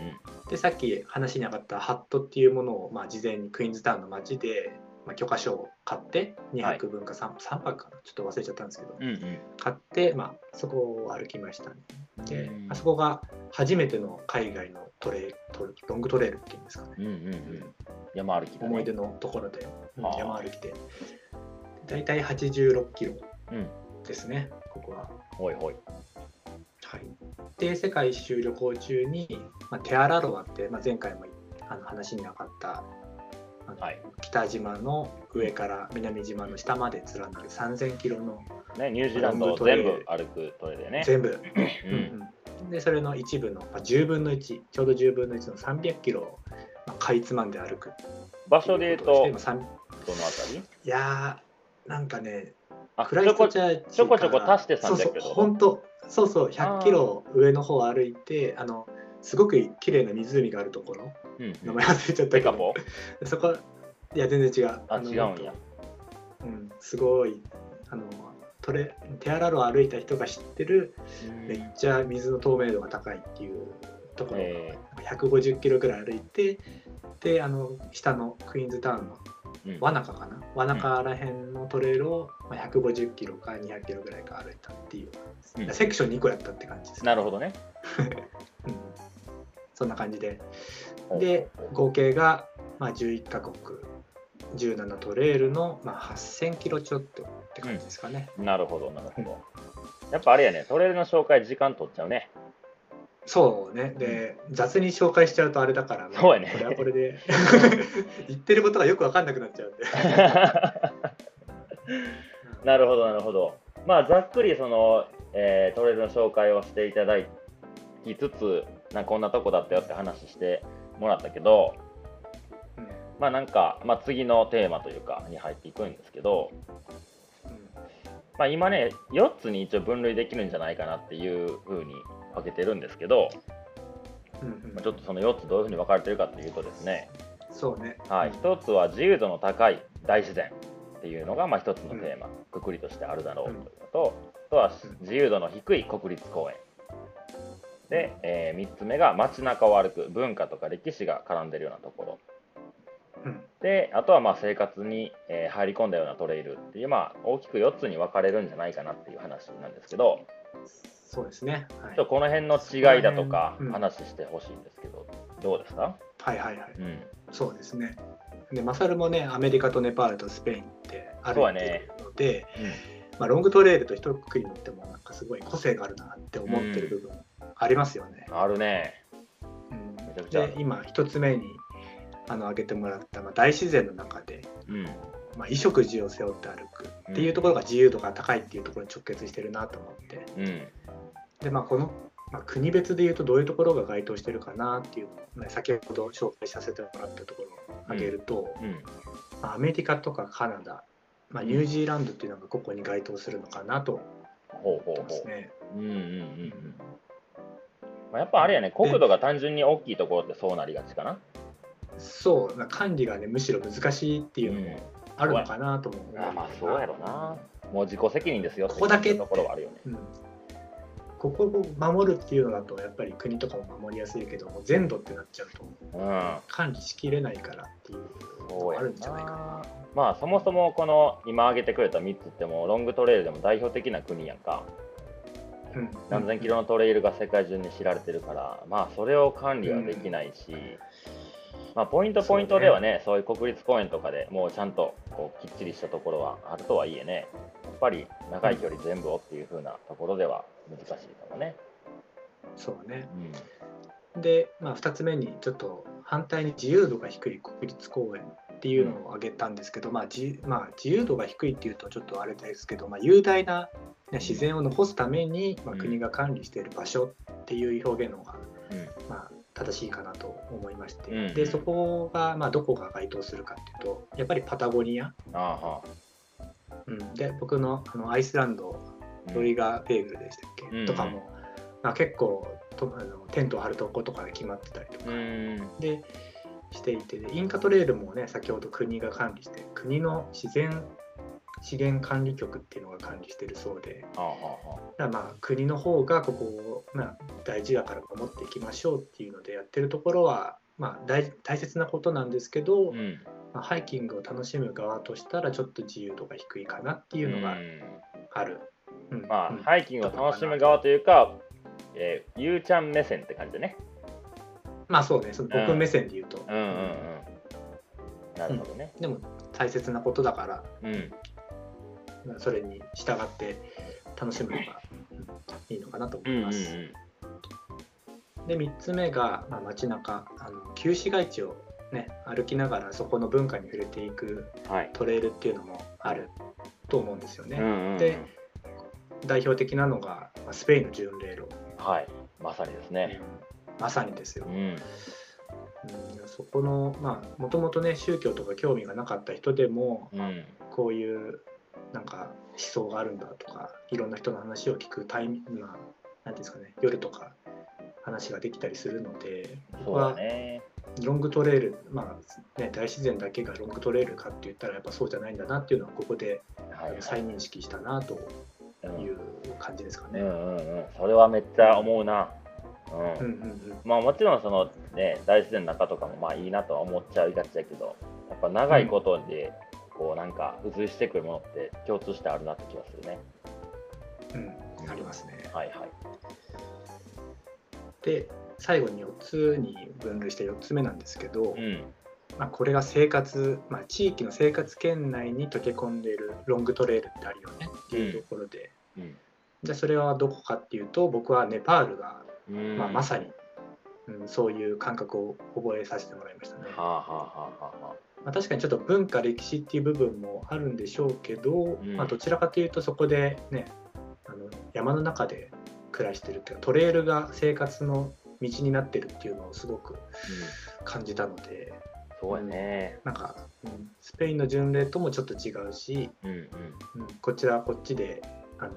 でさっき話に上がったハットっていうものを、まあ、事前にクイーンズタウンの街で、まあ、許可証を買って2泊分か 3,、三泊かな？ちょっと忘れちゃったんですけど、うんうん。買って、まあ、そこを歩きましたねでうんあそこが初めての海外のトレトレロングトレイルっていうんですかね、うんうんうん。山歩きだね。思い出のところで、山歩きでだいたい86キロうん。ですねここは。ほいほい。はい、で世界一周旅行中に、まあ、テアラロアって、まあ、前回もあの話に上がったはい北島の上から南島の下まで連なる3000キロのね、ニュージーランドを全部歩くトレでね。全部、ううんん。うんでそれの一部の、まあ、10分の1ちょうど10分の1の300キロを、まあ、かいつまんで歩く場所で言うと、ということどのあたり？いやーなんかねあ、クライストチャーチからちょこちょこ足して300そうそうキロ本当そうそう100キロ上の方を歩いてあのすごく綺麗な湖があるところ。うん名前忘れちゃったけど。[LAUGHS] そこいや全然違う。あ、の違うんや。うん、すごい。あのトレテアラロを歩いた人が知ってるめっちゃ水の透明度が高いっていうところ、え150キロぐらい歩いてであの下のクイーンズタウンのーうん。ワナカかな？ワナカらへんのトレイルをまあ150キロか200キロぐらいか歩いたっていう、うん。セクション2個やったって感じです、なるほどね。[LAUGHS] うん。そんな感じで。で合計がまあ11カ国。17トレイルのまあ8000キロちょっとって感じですかね、なるほど、なるほど。やっぱあれやね、トレイルの紹介時間取っちゃうね。そうね。で雑に紹介しちゃうとあれだから、まあそうやね。これはこれで。[LAUGHS] 言ってることがよく分かんなくなっちゃうんで。[LAUGHS] なるほど、なるほど。まあ、ざっくりその、えートレイルの紹介をしていただきつつ、なこんなとこだったよって話してもらったけど、うん。まあなんか、まあ、次のテーマというかに入っていくんですけど、まあ、今ね4つに一応分類できるんじゃないかなっていう風に分けてるんですけど、うんうん。まあちょっとその4つどういう風に分かれてるかというとですね、そうね。はい、1つは自由度の高い大自然っていうのがまあ1つのテーマ、くくりとしてあるだろうというのと、あとはうん自由度の低い国立公園。で、え3つ目が街中を歩く文化とか歴史が絡んでるようなところ。うん。であとはまあ生活に、えー入り込んだようなトレイルっていう、まあ、大きく4つに分かれるんじゃないかなっていう話なんですけどそうですね。はい。この辺の違いだとかうん。話してほしいんですけど、どうですか、はいはいはい。うん、そうですね。で、マサルもね、アメリカとネパールとスペインってあるそうやねので、まあ、ロングトレイルと一括りに乗ってもなんかすごい個性があるなって思ってる部分ありますよね。あるね。うん。で今一つ目にあの挙げてもらった、まあ、大自然の中で、うん。まあ、衣食住を背負って歩くっていうところが自由度が高いっていうところに直結してるなと思って。うんで、まあ、この、まあ、国別でいうとどういうところが該当してるかなっていうね、先ほど紹介させてもらったところを挙げると、うん。まあアメリカとかカナダ、まあ、ニュージーランドっていうのがここに該当するのかなと思いますね。ううんうんうんうん。まあ、やっぱあれやね国土が単純に大きいところってそうなりがちかな。そうな管理がねむしろ難しいっていうのもあるのかなと思う、あまあそうやろな。もう自己責任ですよここだけところはあるよね。うん、ここを守るっていうのだとやっぱり国とかも守りやすいけども全土ってなっちゃうとうん。管理しきれないからっていうのがあるんじゃないかな。まあそもそもこの今挙げてくれた3つってもうロングトレイルでも代表的な国やんか。うん。何千キロのトレイルが世界中に知られてるからまあそれを管理はできないし、まあポイントポイントではねそういう国立公園とかでもうちゃんとこうきっちりしたところはあるとはいえねやっぱり長い距離全部をっていう風なところでは難しいかもね。そうね。うん。で、まあ、2つ目にちょっと反対に自由度が低い国立公園っていうのを挙げたんですけど、まあ自まあ、自由度が低いっていうとちょっとあれですけど、まあ、雄大な、ね、自然を残すために、まあ、うん。国が管理している場所っていう表現の方が、うん。まあ、正しいかなと思いまして、うん。でそこが、まあ、どこが該当するかっていうとやっぱりパタゴニア、ああはうん、で僕のあのアイスランドあロリガーベーグルでしたっけ、うん。とかも、まあ、結構とあのテントを張るとことかで決まってたりとか、うん。でしていて。でインカトレールもね先ほど国が管理して国の自然資源管理局っていうのが管理してるそうでまあ国の方がここを、まあ、大事だから守っていきましょうっていうのでやってるところは、まあ、大大切なことなんですけど、あうんまあ、ハイキングを楽しむ側としたらちょっと自由度が低いかなっていうのがんある。うんまあ、うんハイキングを楽しむ側というか、えー、ゆうちゃん目線って感じでね。まあそうねその僕目線で言うと、うんうんうん。なるほどね。でも大切なことだからうん。まあそれに従って楽しむのがうんいいのかなと思うんうんうんいます。で3つ目が、まあ、街中あの旧市街地を、ね、歩きながらそこの文化に触れていくはい。トレイルっていうのもあると思うんですよね。うんうんうんで代表的なのがまあスペインの巡礼路、はい。まさにですね。まさにですよう。ん。うんそこのまあもともとね宗教とか興味がなかった人でもうん。こういうなんか思想があるんだとかいろんな人の話を聞くタイミングまあなんていうんですかね夜とか話ができたりするので僕そうだはね。ロングトレイルまあね大自然だけがロングトレイルかって言ったらやっぱそうじゃないんだなっていうのはここで。再認識したなという感じですかね。うんうんうん。それはめっちゃ思うな。うん。うんうんうんまあもちろんそのね大自然の中とかもまあいいなとは思っちゃいがちだけどやっぱ長いことでこうなんか付随してくるものって共通してあるなって気がするね。うんありますね。はいはい。で最後に4つに分類して4つ目なんですけど、うん。まあ、これが生活、まあ、地域の生活圏内に溶け込んでいるロングトレイルってあるよねっていうところで、うん。じゃあそれはどこかっていうと僕はネパールが、うんまあ、まさに、うん、そういう感覚を覚えさせてもらいましたね。はあはあはあはあはまあ、確かにちょっと文化歴史っていう部分もあるんでしょうけど、んまあ、どちらかというとそこでねあの山の中で暮らしてるっていうかトレイルが生活の道になってるっていうのをすごく感じたので、そうやね。なんか、うん、スペインの巡礼ともちょっと違うし、うんうん。うん、こちらはこっちであの、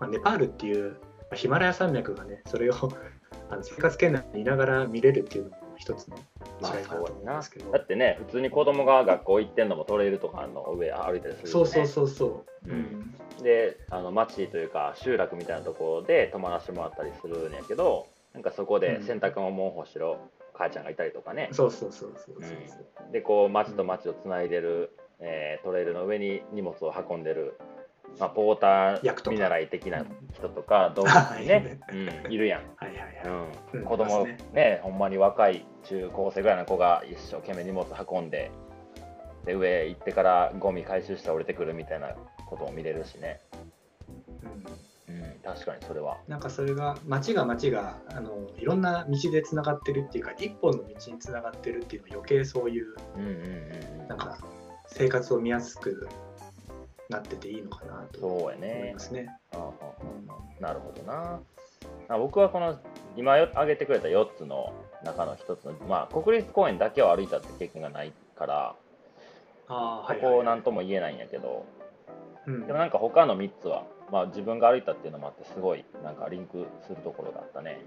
まあ、ネパールっていう、まあヒマラヤ山脈がねそれを [LAUGHS] あの生活圏内にいながら見れるっていうのも一つのまあ違いかなと思うんですけど、だってね、普通に子供が学校行ってんのもトレイルとかの上歩いたりするよね。そうそうそうそう、うん。であの町というか集落みたいなところで泊まらせてもらったりするんやけどなんかそこで洗濯物も干してる母ちゃんがいたりとかね、そうそうそうそうそうそうでこう町と町をつないでる、えートレイルの上に荷物を運んでる、まあ、ポータ役とか。ー見習い的な人とか動物にね、うん、いるやん、はいはいはい、うん。うん。子供ね。ねほんまに若い中高生ぐらいの子が一生懸命荷物運んでで上行ってからゴミ回収して降りてくるみたいなことも見れるしね、うん。うん、確かにそれは。なんかそれが町が町があのいろんな道でつながってるっていうか一本の道につながってるっていうのは余計そういううんうんうんうん。なんか生活を見やすくなってていいのかなと思いねますね。ああなるほどな。あ僕はこの今よ挙げてくれた4つの中の1つの、まあ、国立公園だけを歩いたって経験がないからあここなんとも言えないんやけど、うん。でもなんか他の3つは、まあ、自分が歩いたっていうのもあってすごいなんかリンクするところがあったね。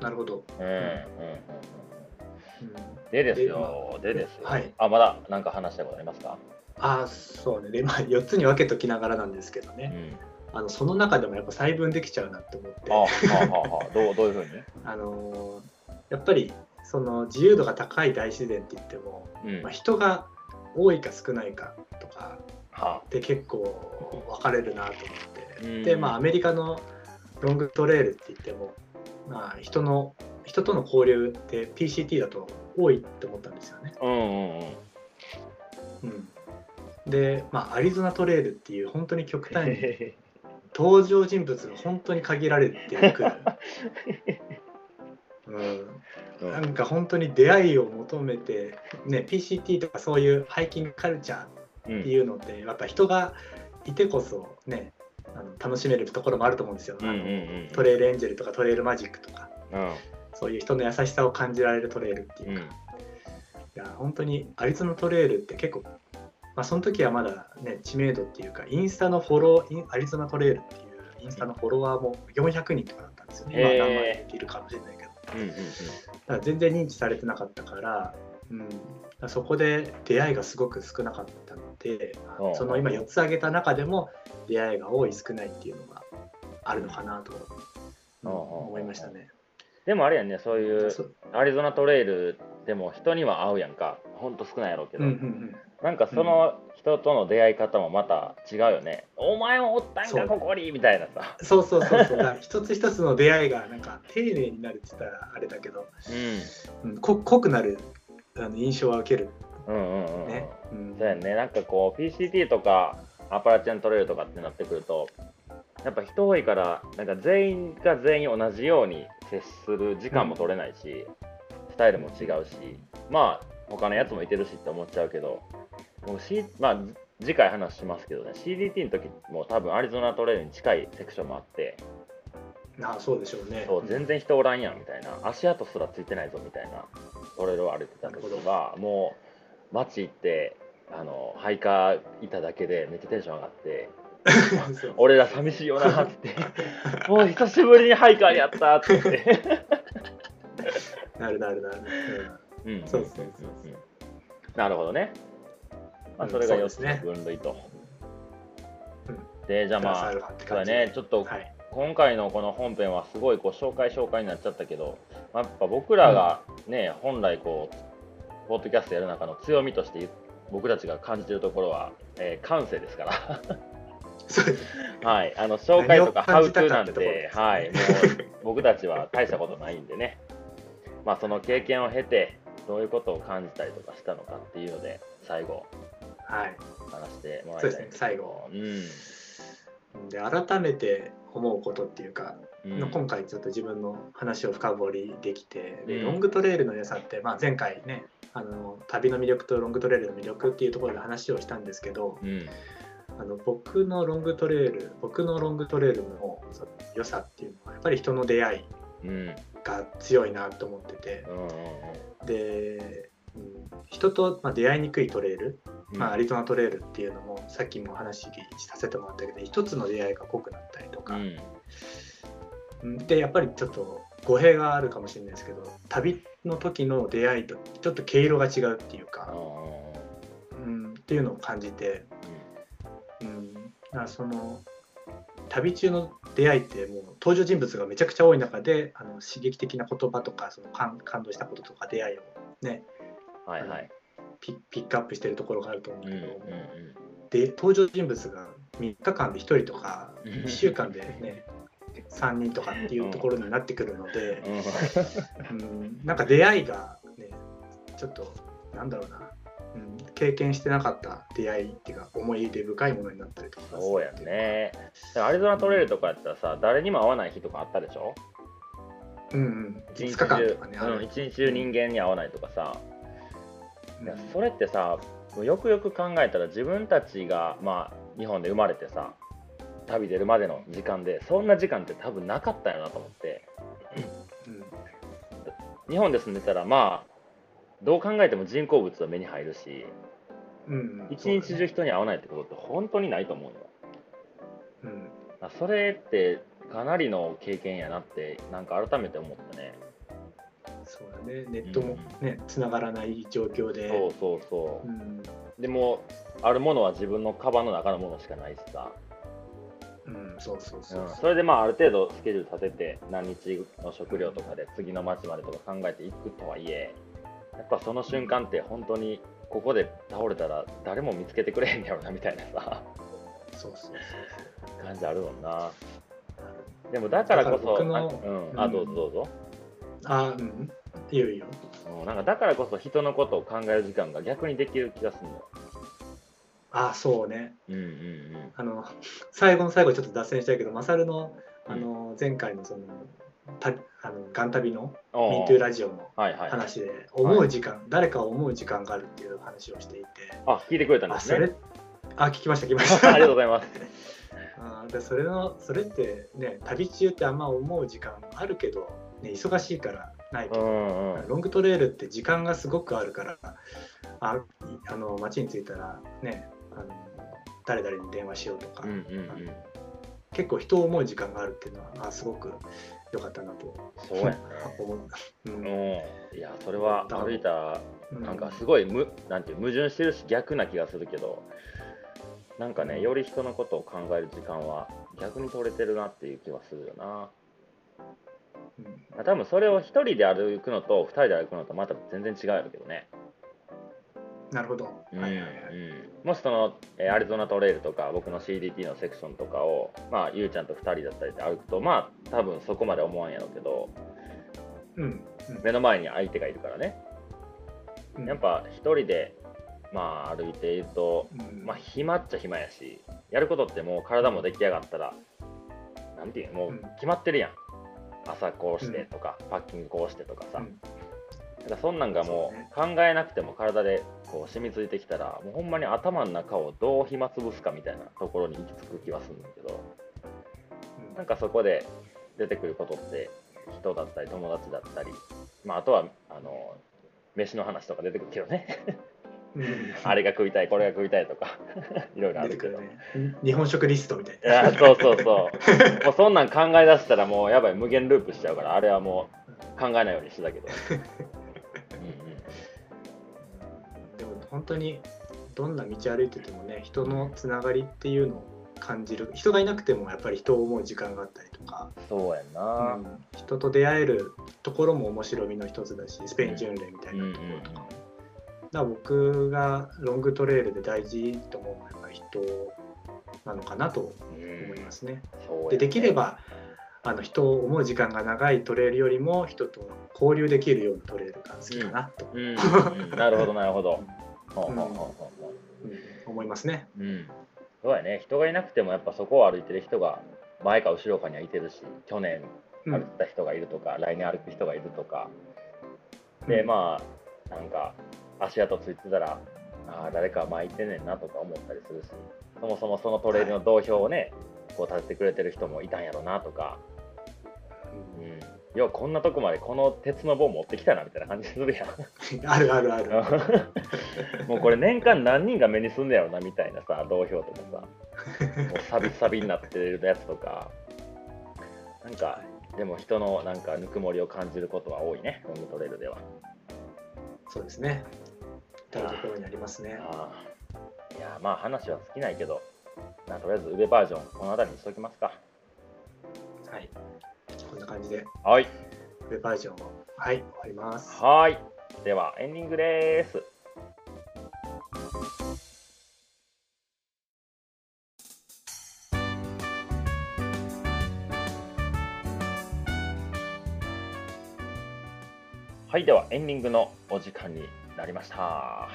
なるほど。うんうんうんうん。うん。でですでよ、でですよ。はい。あ、まだなんか話したいことありますか？ああそうねでまあ [LAUGHS] 4つに分けときながらなんですけどね、うん。あのその中でもやっぱ細分できちゃうなって思ってあ、はあはあはあ、どうどういうふうに？[LAUGHS] あのーやっぱりその自由度が高い大自然って言っても、うん。まあ、は人が多いか少ないかとかあ。で結構分かれるなと思って、うんでまあアメリカのロングトレイルって言っても、まあ、人の人との交流って PCT だと多いって思ったんですよね。うんうんうん。うん、で、まあ、アリゾナトレイルっていう本当に極端に [LAUGHS] 登場人物が本当に限られてく。る、[LAUGHS] うん、なんか本当に出会いを求めて、ね、PCT とかそういうハイキングカルチャーうんっていうのってやっぱ人がいてこそねあの楽しめるところもあると思うんですよ、うんうんあのうん。トレイルエンジェルとかトレイルマジックとか。うん。そういう人の優しさを感じられるトレイルっていうか、うん。いや本当にアリゾナトレイルって結構、まあ、その時はまだね知名度っていうかインスタのフォローアリゾナトレイルっていうインスタのフォロワーも400人とかだったんですよね、今は何万人いるかもしれないけど。うんうんだから全然認知されてなかったから,、うん、だそこで出会いがすごく少なかったのでうん。その今4つ挙げた中でも出会いが多い少ないっていうのがあるのかなと、思いましたね。でもあれやんね、そういうそアリゾナトレイルでも人には会うやんか。ほんと少ないやろうけど。うんうんうんなんかその人との出会い方もまた違うよね。お前もおったんかここにみたいなさ。そうそうそうそう一つ一つの出会いがなんか丁寧になるって言ったらあれだけど、うん、こ濃くなるあの印象は受けるうん。うんうんうん。ね。うんそうやんね。なんかこう PCT とかアパラチャントレイルとかってなってくると、やっぱ人多いから、なんか全員が全員同じように接する時間も取れないし、スタイルも違うし、まあ他のやつもいてるしって思っちゃうけど、もう C まあ次回話しますけどね、CDT の時も多分アリゾナトレイルに近いセクションもあって、あそうでしょうね。そう全然人おらんやんみたいな。足跡すらついてないぞみたいな。トレイルを歩いてた時はもう街行ってあのハイカーいただけでめっちゃテンション上がって [LAUGHS] そう。俺ら寂しいよなって。もう久しぶりにハイカーに会ったって。言って、なるなるなる。うん。うん、そうそうそう。うん。なるほどね、まあ、うんそれが4つの分類と、うん。でじゃあまあそうだね。ちょっとはい。今回のこの本編はすごいこう紹介紹介になっちゃったけど、まあやっぱ僕らがね、本来こうポッドキャストやる中の強みとして僕たちが感じてるところは、えー感性ですから。そうですはい。あの紹介とかハウトゥーなんてねはい、もう僕たちは大したことないんでね。まあその経験を経てどういうことを感じたりとかしたのかっていうので最後はい。話してもらいたいんそうですね最後。うん。で改めて思うことっていうか、うん。今回ちょっと自分の話を深掘りできて、でうん。ロングトレイルの良さって、まあ、前回ねあの旅の魅力とロングトレイルの魅力っていうところで話をしたんですけどうん。あの僕のロングトレイル僕のロングトレイルのその良さっていうのはやっぱり人の出会いうん。が強いなと思ってて。うんうんで、うん、人と、まあ、出会いにくいトレイル、うん。まあ、アリゾナトレイルっていうのもさっきも話させてもらったけど一つの出会いが濃くなったりとか、うん。うん。でやっぱりちょっと語弊があるかもしれないですけど旅の時の出会いとちょっと毛色が違うっていうあか、ー。うん、っていうのを感じて、うん、だからその旅中の出会いってもう登場人物がめちゃくちゃ多い中であの刺激的な言葉とかその感感動したこととか出会いをねはいはい。ピピックアップしてるところがあると思ううんうんけど、で登場人物が3日間で1人とかうん。1週間でね3人とかっていうところになってくるので、うん。うん、なんか出会いがねちょっとなんだろうな、うん、経験してなかった出会いっていうか思い出深いものになったりとかそうやね。アリゾナトレイルとかやったらさ誰にも会わない日とかあったでしょ？うんうん。5一日日間中とかねうん一日中人間に会わないとかさ、それってさよくよく考えたら自分たちが、まあ、日本で生まれてさ旅出るまでの時間でそんな時間って多分なかったよなと思って。うん。日本で住んでたらまあどう考えても人工物は目に入るしうんうん一日中人に会わないってことって本当にないと思うよ。うん。あそれってかなりの経験やなってなんか改めて思ったねそうだね。ネットもねつながらない状況で。そうそうそう。うん。でもあるものは自分のカバンの中のものしかないしさ、うんそうそうそうう。ん。それでまあある程度スケジュール立てて何日の食料とかで次の町までとか考えていくとはいえやっぱその瞬間って本当にここで倒れたら誰も見つけてくれへんやろなみたいなさ。そうそうそう感じあるもんな。でもだからこそあ,、うん、あどうぞどうぞ、あうんいいよ。いいようんなんかだからこそ人のことを考える時間が逆にできる気がするのあそうね。うんうんうん。あの最後の最後ちょっと脱線したいけどマサルのあの前回のそのたあのガン旅のおー。ミントゥーラジオのはいはい。話で思う時間、誰かを思う時間があるっていう話をしていて。あ聞いてくれたんですね。あそれあ聞きました聞きまし [LAUGHS] あたりがとうございます。[LAUGHS] あでそれのそれってね旅中ってあんま思う時間あるけど、ね、忙しいからない。けうど、んうん。ロングトレイルって時間がすごくあるからあいあの街に着いたらねあの誰々に電話しようとか、うんうんうん。結構人を思う時間があるっていうのはあすごく良かったなとそうやね。[LAUGHS] 思。う。うん。ん。いやそれは歩いたうん。なんかすごいむなんていう矛盾してるし逆な気がするけどなんかねより人のことを考える時間は逆に取れてるなっていう気はするよなうん。多分それを一人で歩くのと二人で歩くのとまた全然違うやろうけどね。なるほど。もしその、えーアリゾナトレイルとか僕の CDT のセクションとかを、まあ、ゆうちゃんと2人だったりで歩くとまあ多分そこまで思わんやろうけどうん。うん。目の前に相手がいるからね。うん。やっぱ1人で、まあ、歩いていると、うん。まあ、暇っちゃ暇やしやることってもう体も出来上がったらなんていうのもううん。決まってるやん朝こうしてとか、パッキングこうしてとかさ、うん。だからそんなんがもう考えなくても体でこう染みついてきたらもうほんまに頭の中をどう暇つぶすかみたいなところに行き着く気はするんだけどなんかそこで出てくることって人だったり友達だったり、まあ、あとはあの飯の話とか出てくるけどね。うんあれが食いたいこれが食いたいとか。[LAUGHS] いろいろあるけど、ね。日本食リストみたいいやそうそうそう。もうそんなん考え出したらもうやばい無限ループしちゃうからあれはもう考えないようにしてたけど、な。でも本当にどんな道歩いててもね人のつながりっていうのを感じる。人がいなくてもやっぱり人を思う時間があったりとか、うん、そうやんな、うん。人と出会えるところも面白みの一つだしスペイン巡礼みたいなところとか。も。ら僕がロングトレイルで大事と思うのはやっぱり人なのかなとうん思いますね。そうやねでできればあの人を思う時間が長いトレイルよりも人と交流できるようなトレイルが好きかなと、うん、うん。なるほどなるほど、思いますね。ううん。そうやね。人がいなくてもやっぱそこを歩いてる人が前か後ろかにはいてるし去年うん。歩いた人がいるとか、来年歩く人がいるとか。でまあなんか足跡ついてたらああ誰か前行ってんねんなとか思ったりするしそもそもそのトレイルの道標をね、こう立ててくれてる人もいたんやろなとか、うん。うん、ようこんなとこまでこの鉄の棒持ってきたなみたいな感じするやん。[LAUGHS] あるあるある。[LAUGHS] もうこれ年間何人が目にすんねやろなみたいなさ同票とかさ。もうサビサビになってるやつとか。なんかでも人のなんかぬくもりを感じることは多いねロングトレイルでは。そうですね。至るところにありますね。いやまあ話は尽きないけどまあとりあえず上バージョンこの辺りにしときますか。はい。こんな感じで、はい。ウェブバージョンを、はい、終わります。はい。ではエンディングですはいではエンディングのお時間になりましたは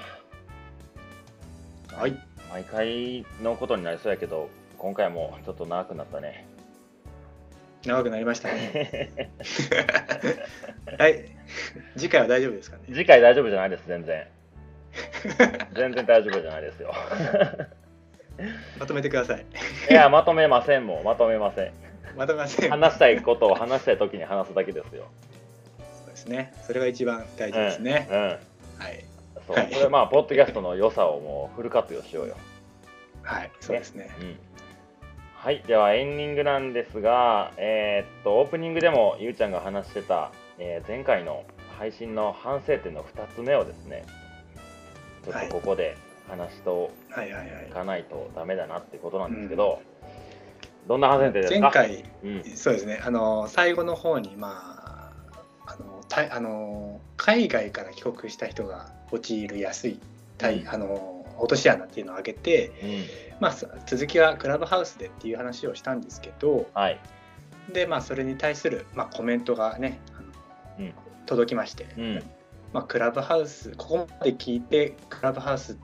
い。毎回のことになりそうやけど今回もちょっと長くなったね長くなりましたね。[LAUGHS] はい。次回は大丈夫ですかね？次回大丈夫じゃないです全然 [LAUGHS] 全然大丈夫じゃないですよ [LAUGHS] まとめてください。いやまとめませんもんまとめませんまとめません。話したいことを話したい時に話すだけですよですね。それが一番大事ですね。うん、うんはい。そうはいこれまあポッドキャストの良さをもうフル活用しようよ、はい。そうですね。うん、はいではエンディングなんですがえーっとオープニングでもゆうちゃんが話してた、えー前回の配信の反省点の2つ目をですねちょっとここで話しとはいはいはいい。かないとダメだなってことなんですけど、どんな反省点ですか？前回、うんそうですね。あの、最後の方に、まあ、たあの海外から帰国した人が陥る安い、たいうん。あの落とし穴っていうのを挙げて、うん。まあ、さ続きはクラブハウスでっていう話をしたんですけどはい。で、まあ、それに対する、まあ、コメントがねうん。届きまして、うん。まあ、クラブハウスここまで聞いてクラブハウスっ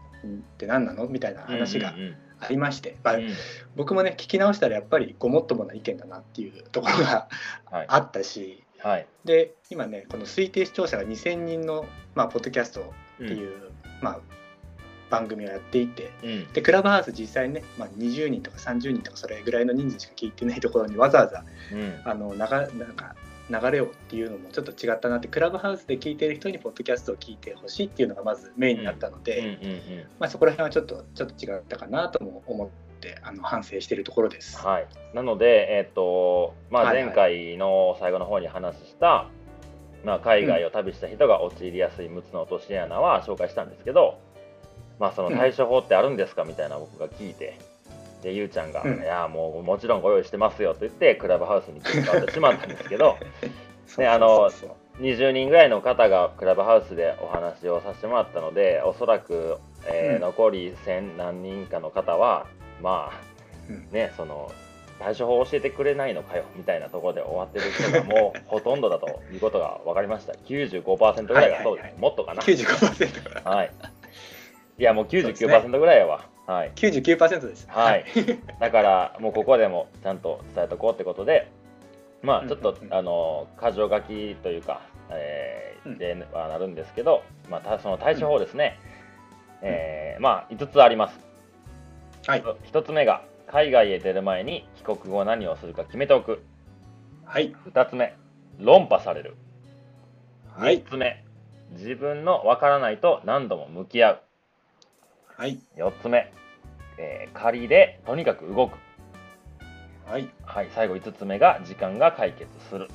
て何なの？みたいな話がありまして、まあうん。僕もね聞き直したらやっぱりごもっともな意見だなっていうところがはい。あったしはい。で今ねこの推定視聴者が2000人の、まあ、ポッドキャストっていう、まあ、番組をやっていてうん。でクラブハウス実際にね、まあ、20人とか30人とかそれぐらいの人数しか聞いてないところにわざわざうん。あの流なんか流れをっていうのもちょっと違ったなってクラブハウスで聞いてる人にポッドキャストを聞いてほしいっていうのがまずメインになったので、そこら辺はちょっとちょっと違ったかなとも思ってあの反省しているところです。はい、なので、えっとまあ、はいはい。前回の最後の方に話した、まあ、海外を旅した人が陥りやすい6つの落とし穴は紹介したんですけど、まあ、その対処法ってあるんですかみたいな僕が聞いて、でゆうちゃんが、うん。いやもうもちろんご用意してますよと言ってクラブハウスに切り替わってしまったんですけどあの [LAUGHS] そうそう20人ぐらいの方がクラブハウスでお話をさせてもらったのでおそらく、えーうん。残り1000何人かの方はまあうん。ねその対処法を教えてくれないのかよみたいなところで終わってる人がもうほとんどだということが分かりました。95%ぐらいがそうです、はいはいはい。もっとかな。95%から。はい。いやもうそうです99%ぐらいやわ、はい。99%です。はい。だからもうここでもちゃんと伝えとこうってことでまあちょっと、うん。うんうんあの箇条書きというか、えーうん。ではなるんですけど、まあ、たその対処法ですね、えーまあ5つありますはい。1つ目が海外へ出る前に帰国後何をするか決めておくはい。2つ目論破されるはい3。つ目自分のわからないと何度も向き合うはい。4つ目、えー仮でとにかく動くはい。はい、最後5つ目が時間が解決する。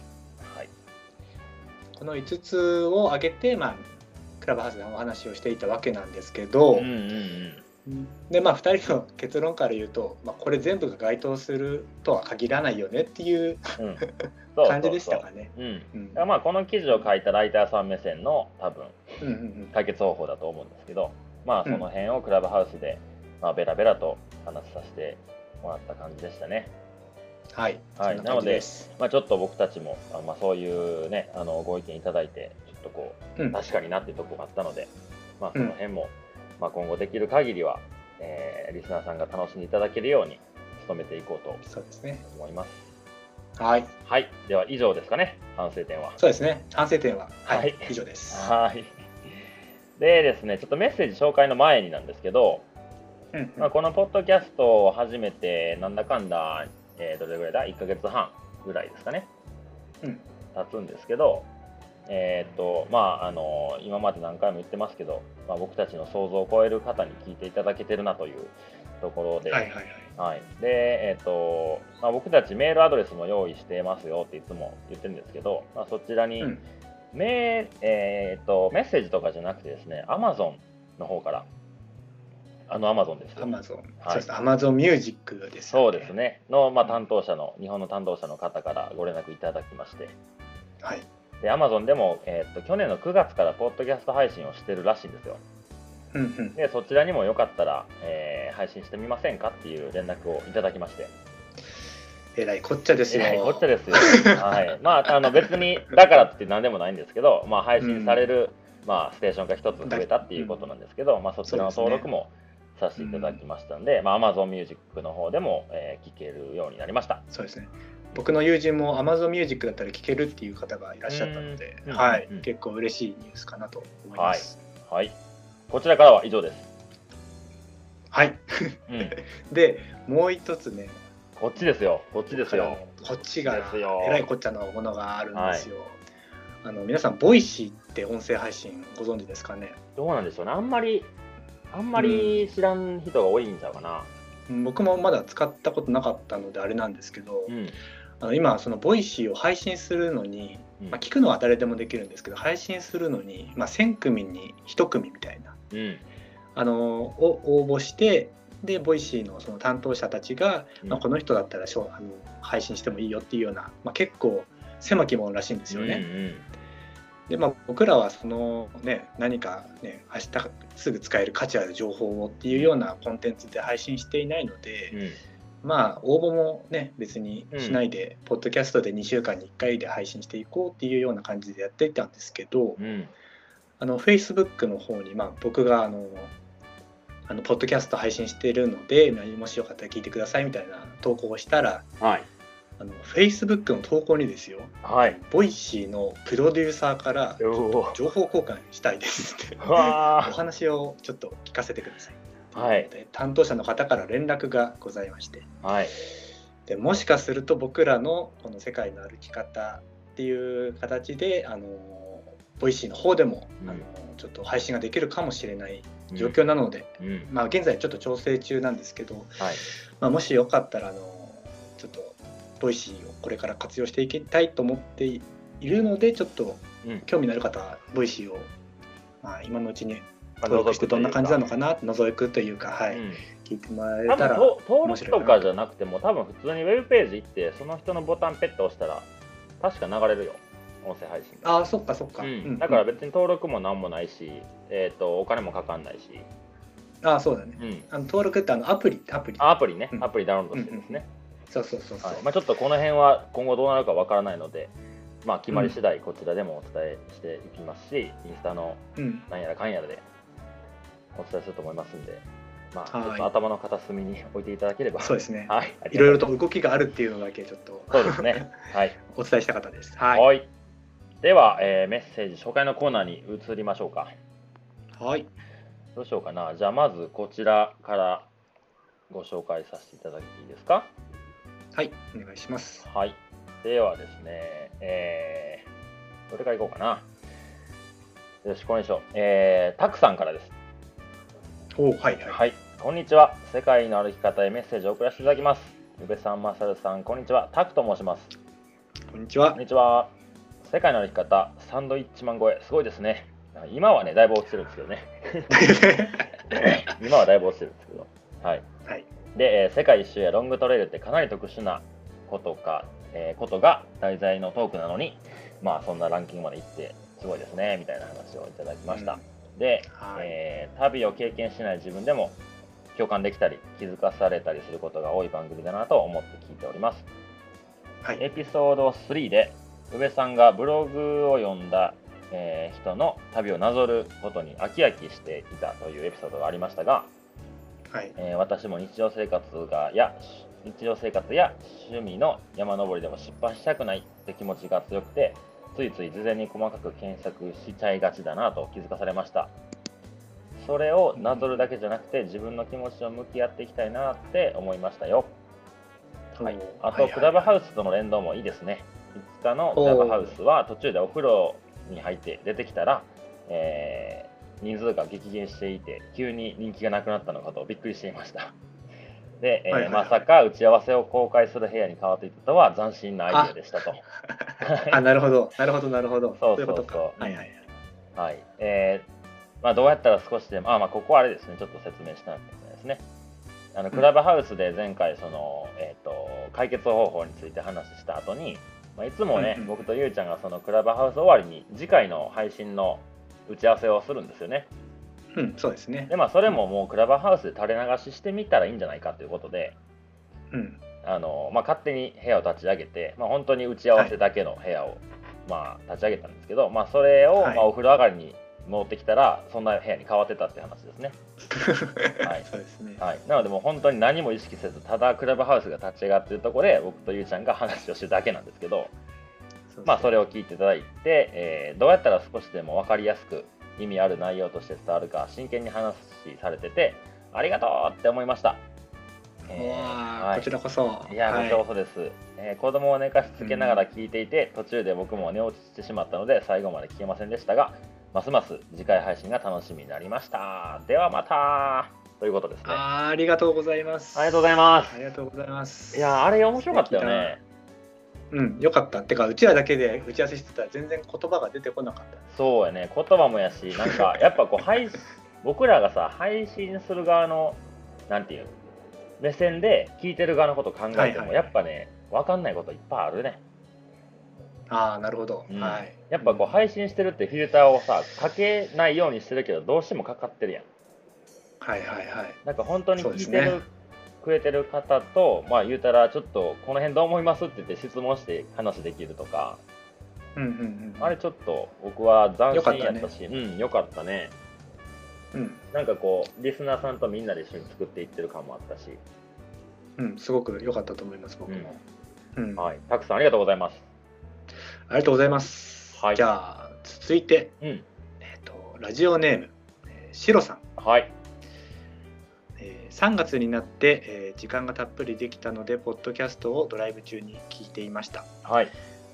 はい、この5つを挙げて、まあ、クラブハウスでお話をしていたわけなんですけど、うんうんでまあ、2人の結論から言うと、まあ、これ全部が該当するとは限らないよねっていううん。うん、そう感じでしたかね。そう。うん。うんまあこの記事を書いたライターさん目線の多分うんうん解決方法だと思うんですけど、まあその辺をクラブハウスでまあベラベラと話させてもらった感じでしたね。はい、はいな感じです。まあちょっと僕たちもあまあそういうねあのご意見いただいてちょっとこううん確かになっていうところがあったので、まあその辺も、まあ今後できる限りは、えーリスナーさんが楽しんでいただけるように努めていこうとそうですね。思います。はい、はい、では以上ですかね、反省点は。そうですね。反省点は、はい、はい以上です。はい。でですね、ちょっとメッセージ紹介の前になんですけど、うんうんまあ、このポッドキャストを始めて、なんだかんだ、えーどれぐらいだ ?1 ヶ月半ぐらいですかね。うん経つんですけど、えーっとまあ、あの今まで何回も言ってますけど、まあ、僕たちの想像を超える方に聞いていただけてるなというところで、はいはいはい。はい、で、えっとまあ、僕たちメールアドレスも用意してますよっていつも言ってるんですけど、まあ、そちらにうんメ,、えーっとメッセージとかじゃなくてですね Amazon の方からあの Amazon ですよアマゾン、はいそうです。アマゾンミュージックですよそうです。ねの、まあ、担当者の日本の担当者の方からご連絡いただきましてはい。で Amazon でも、えーっと去年の9月からポッドキャスト配信をしてるらしいんですようんうん。でそちらにもよかったら、えー配信してみませんかっていう連絡をいただきましてえらいこっちゃですよ。えらいこっちゃですよ。[LAUGHS] はい。まあ、あの別に、だからって何でもないんですけど、まあ、配信される、まあ、ステーションが一つ増えたっていうことなんですけど、まあ、そちらの登録もさせていただきましたんで、まあ、Amazon Music の方でも、えー聞けるようになりました。そうですね。僕の友人も Amazon Music だったら聴けるっていう方がいらっしゃったので、うんはい、うん結構嬉しいニュースかなと思います。はい。こちらからは以上です。はい。うん。[LAUGHS] で、もう一つね、こっちですよ。こっちですよ。こっちがですよえらいこっちゃのものがあるんですよ。あの皆さん、 Voicy って音声配信ご存知ですかね？どうなんでしょうね。あんまり、あんまり知らん人が多いんちゃうかな。うん僕もまだ使ったことなかったのであれなんですけど、うん。あの今その Voicy を配信するのに、うんまあ、聞くのは誰でもできるんですけど配信するのに、まあ、1,000組に1組みたいなうん。あのを応募してで Voicy のその担当者たちが、うんまあ、この人だったらしょあの配信してもいいよっていうような、まあ、結構狭き門らしいんですよね。うんでまあ、僕らはその、ね、何か、ね、明日すぐ使える価値ある情報をっていうようなコンテンツで配信していないので、うん。うん。まあ応募もね別にしないで、ポッドキャストで2週間に1回で配信していこうっていうような感じでやっていたんですけど、うん。あの Facebook の方に、まあ、僕があのあのポッドキャスト配信しているので、まあもしよかったら聞いてくださいみたいな投稿をしたらはい。あの Facebook の投稿にですよはい。 Voicy のプロデューサーから。情報交換したいですってわお話をちょっと聞かせてくださいはい。で担当者の方から連絡がございましてはい。でもしかすると僕らのこの世界の歩き方っていう形であの Voicy の方でも、うんあのちょっと配信ができるかもしれない状況なので、うん。うん。まあ、現在ちょっと調整中なんですけど、はい。まあ、もしよかったらあのちょっと Voicy をこれから活用していきたいと思っているのでちょっとうん。興味のある方は Voicy を、まあ、今のうちにまあ登録してどんな感じなのかな、なって覗くというか、はい。うん。聞いてもらえたら登録とかじゃなくても多分普通にウェブページ行ってその人のボタンペッと押したら確か流れるよ。音声配信ああそっかそっか、ううん。ん、だから別に登録も何もないし、えー、とお金もかかんないし、ああそうだね。うん、あの登録ってあのアプリアプリ。あアプリね。うん。アプリダウンロードしてですね、そうそうそうそう、はい。まあ、ちょっとこの辺は今後どうなるかわからないので、まあ、決まり次第こちらでもお伝えしていきますし、インスタのうん。なんやらかんやらでお伝えすると思いますんで、まあ、はいちょっと頭の片隅に置いていただければそうですね、はい、いろいろと動きがあるっていうのだけちょっとそうですね。はい。[LAUGHS] お伝えしたかったですははいい。では、えーメッセージ紹介のコーナーに移りましょうか。はいどうしようかな。じゃあ、まずこちらからご紹介させていただいていいですか？はいお願いしますはい。ではですね、えー、どれからいこうかな。よし、これにしよう。えー、たくさんからです。おはいはいはい。こんにちは。世界の歩き方へメッセージを送らせていただきます。宇部さん、まさるさん、こんにちは。タクと申します。こんにちはこんにちは。世界の歩き方、サンドイッチマン超え、すごいですね。今はね、だいぶ落ちてるんですけどね。[LAUGHS] 今はだいぶ落ちてるんですけど。はい。はいで、えー世界一周やロングトレイルってかなり特殊なことか、えーことが題材のトークなのに、まあそんなランキングまで行って、すごいですね、みたいな話をいただきました。で、はい。えー旅を経験しない自分でも共感できたり、気づかされたりすることが多い番組だなと思って聞いております。はい。エピソード3で宇部さんがブログを読んだ、えー人の旅をなぞることに飽き飽きしていたというエピソードがありましたが、はい。えー私も日常生活がや日常生活や趣味の山登りでも失敗したくないって気持ちが強くてついつい事前に細かく検索しちゃいがちだなと気づかされました。それをなぞるだけじゃなくて自分の気持ちを向き合っていきたいなって思いましたよ。はい、あと、クラブハウスとの連動もいいですね。日のクラブハウスは途中でお風呂に入って出てきたら、えー人数が激減していて急に人気がなくなったのかとびっくりしていましたで、えーはいはいはいまさか打ち合わせを公開する部屋に変わっていたとは斬新なアイデアでしたとあ、なるほど、なるほど、なるほど。[LAUGHS] そうそうそうはいはいはい。はいえーまあ、どうやったら少しでも、あまあ、ここはあれですね、ちょっと説明したんですね。あのクラブハウスで前回その、えー、と解決方法について話した後に、まあ、いつもね、うんうん僕とゆうちゃんがそのクラブハウス終わりに次回の配信の打ち合わせをするんですよね。うん、そうですねで。まあそれももうクラブハウスで垂れ流ししてみたらいいんじゃないかということで、うん。あのまあ、勝手に部屋を立ち上げて、まあ、本当に打ち合わせだけの部屋を、まあ、立ち上げたんですけど、まあ、それを、はいまあ、お風呂上がりに戻ってきたらそんな部屋に変わってたって話ですね。[LAUGHS] はいそうですね。はい、なのでもう本当に何も意識せずただクラブハウスが立ち上がってるところで僕とゆうちゃんが話をしてるだけなんですけど、まあ、それを聞いていただいて、えーどうやったら少しでも分かりやすく意味ある内容として伝わるか真剣に話されててありがとうって思いました。えーはいーこちらこそ。いや、はいこちらこそです、えー子供を寝かしつけながら聞いていて、途中で僕も寝落ちしてしまったので、最後まで聞けませんでしたが、ますます次回配信が楽しみになりました。ではまたということですね。あありがとうございます。りがとうございます。ありがとうございます。いや、あれ面白かったよね。うん、よかった。てか、うちらだけで打ち合わせしてたら全然言葉が出てこなかった。そうやね、言葉もやし、なんか、[LAUGHS] やっぱこう、配信僕らがさ、配信する側の、なんていう、目線で聞いてる側のこと考えても、はいはいやっぱね、分かんないこといっぱいあるね。ああ、なるほど。うんはい。やっぱこう配信してるってフィルターをさかけないようにしてるけどどうしてもかかってるやんはいはいはい。なんか本当に聞いてる、ねくれてる方とまあ言うたらちょっとこの辺どう思いますって言って質問して話できるとか。うんうんうん。あれちょっと僕は斬新やったし。うんよかったね。うん、なんかこうリスナーさんとみんなで一緒に作っていってる感もあったし、うん、すごく良かったと思います、僕も。うん。はい、たくさんありがとうございます。ありがとうございます。はい。じゃあ、続いて、うん。えっ、と、ラジオネーム、えーシロさん。はい。えー3月になって、えー時間がたっぷりできたので、ポッドキャストをドライブ中に聞いていました。はい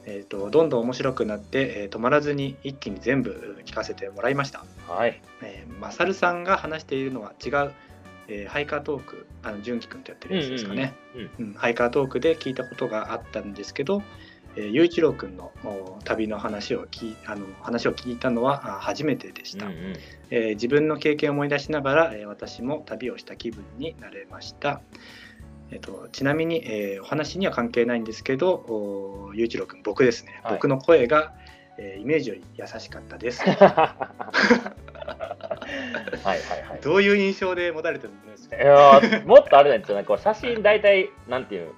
えー、とどんどん面白くなって、えー止まらずに一気に全部聞かせてもらいました。はいえー、マサルさんが話しているのは違う、えーハイカートーク、あの純喜くんとやってるやつですかね、うんうんハイカートークで聞いたことがあったんですけど、えー、雄一郎くんのお旅の話を聞いあの話を聞いたのはあ初めてでした、うんうん。えー自分の経験を思い出しながら、えー私も旅をした気分になれました。えっと、ちなみに、えーお話には関係ないんですけど、お雄一郎君、僕ですね、はい。僕の声が、えーイメージより優しかったです。[LAUGHS] はいはいはい。どういう印象で持たれてるんですか？いやーもっとあれなんですよね、こう写真大体、なんていう、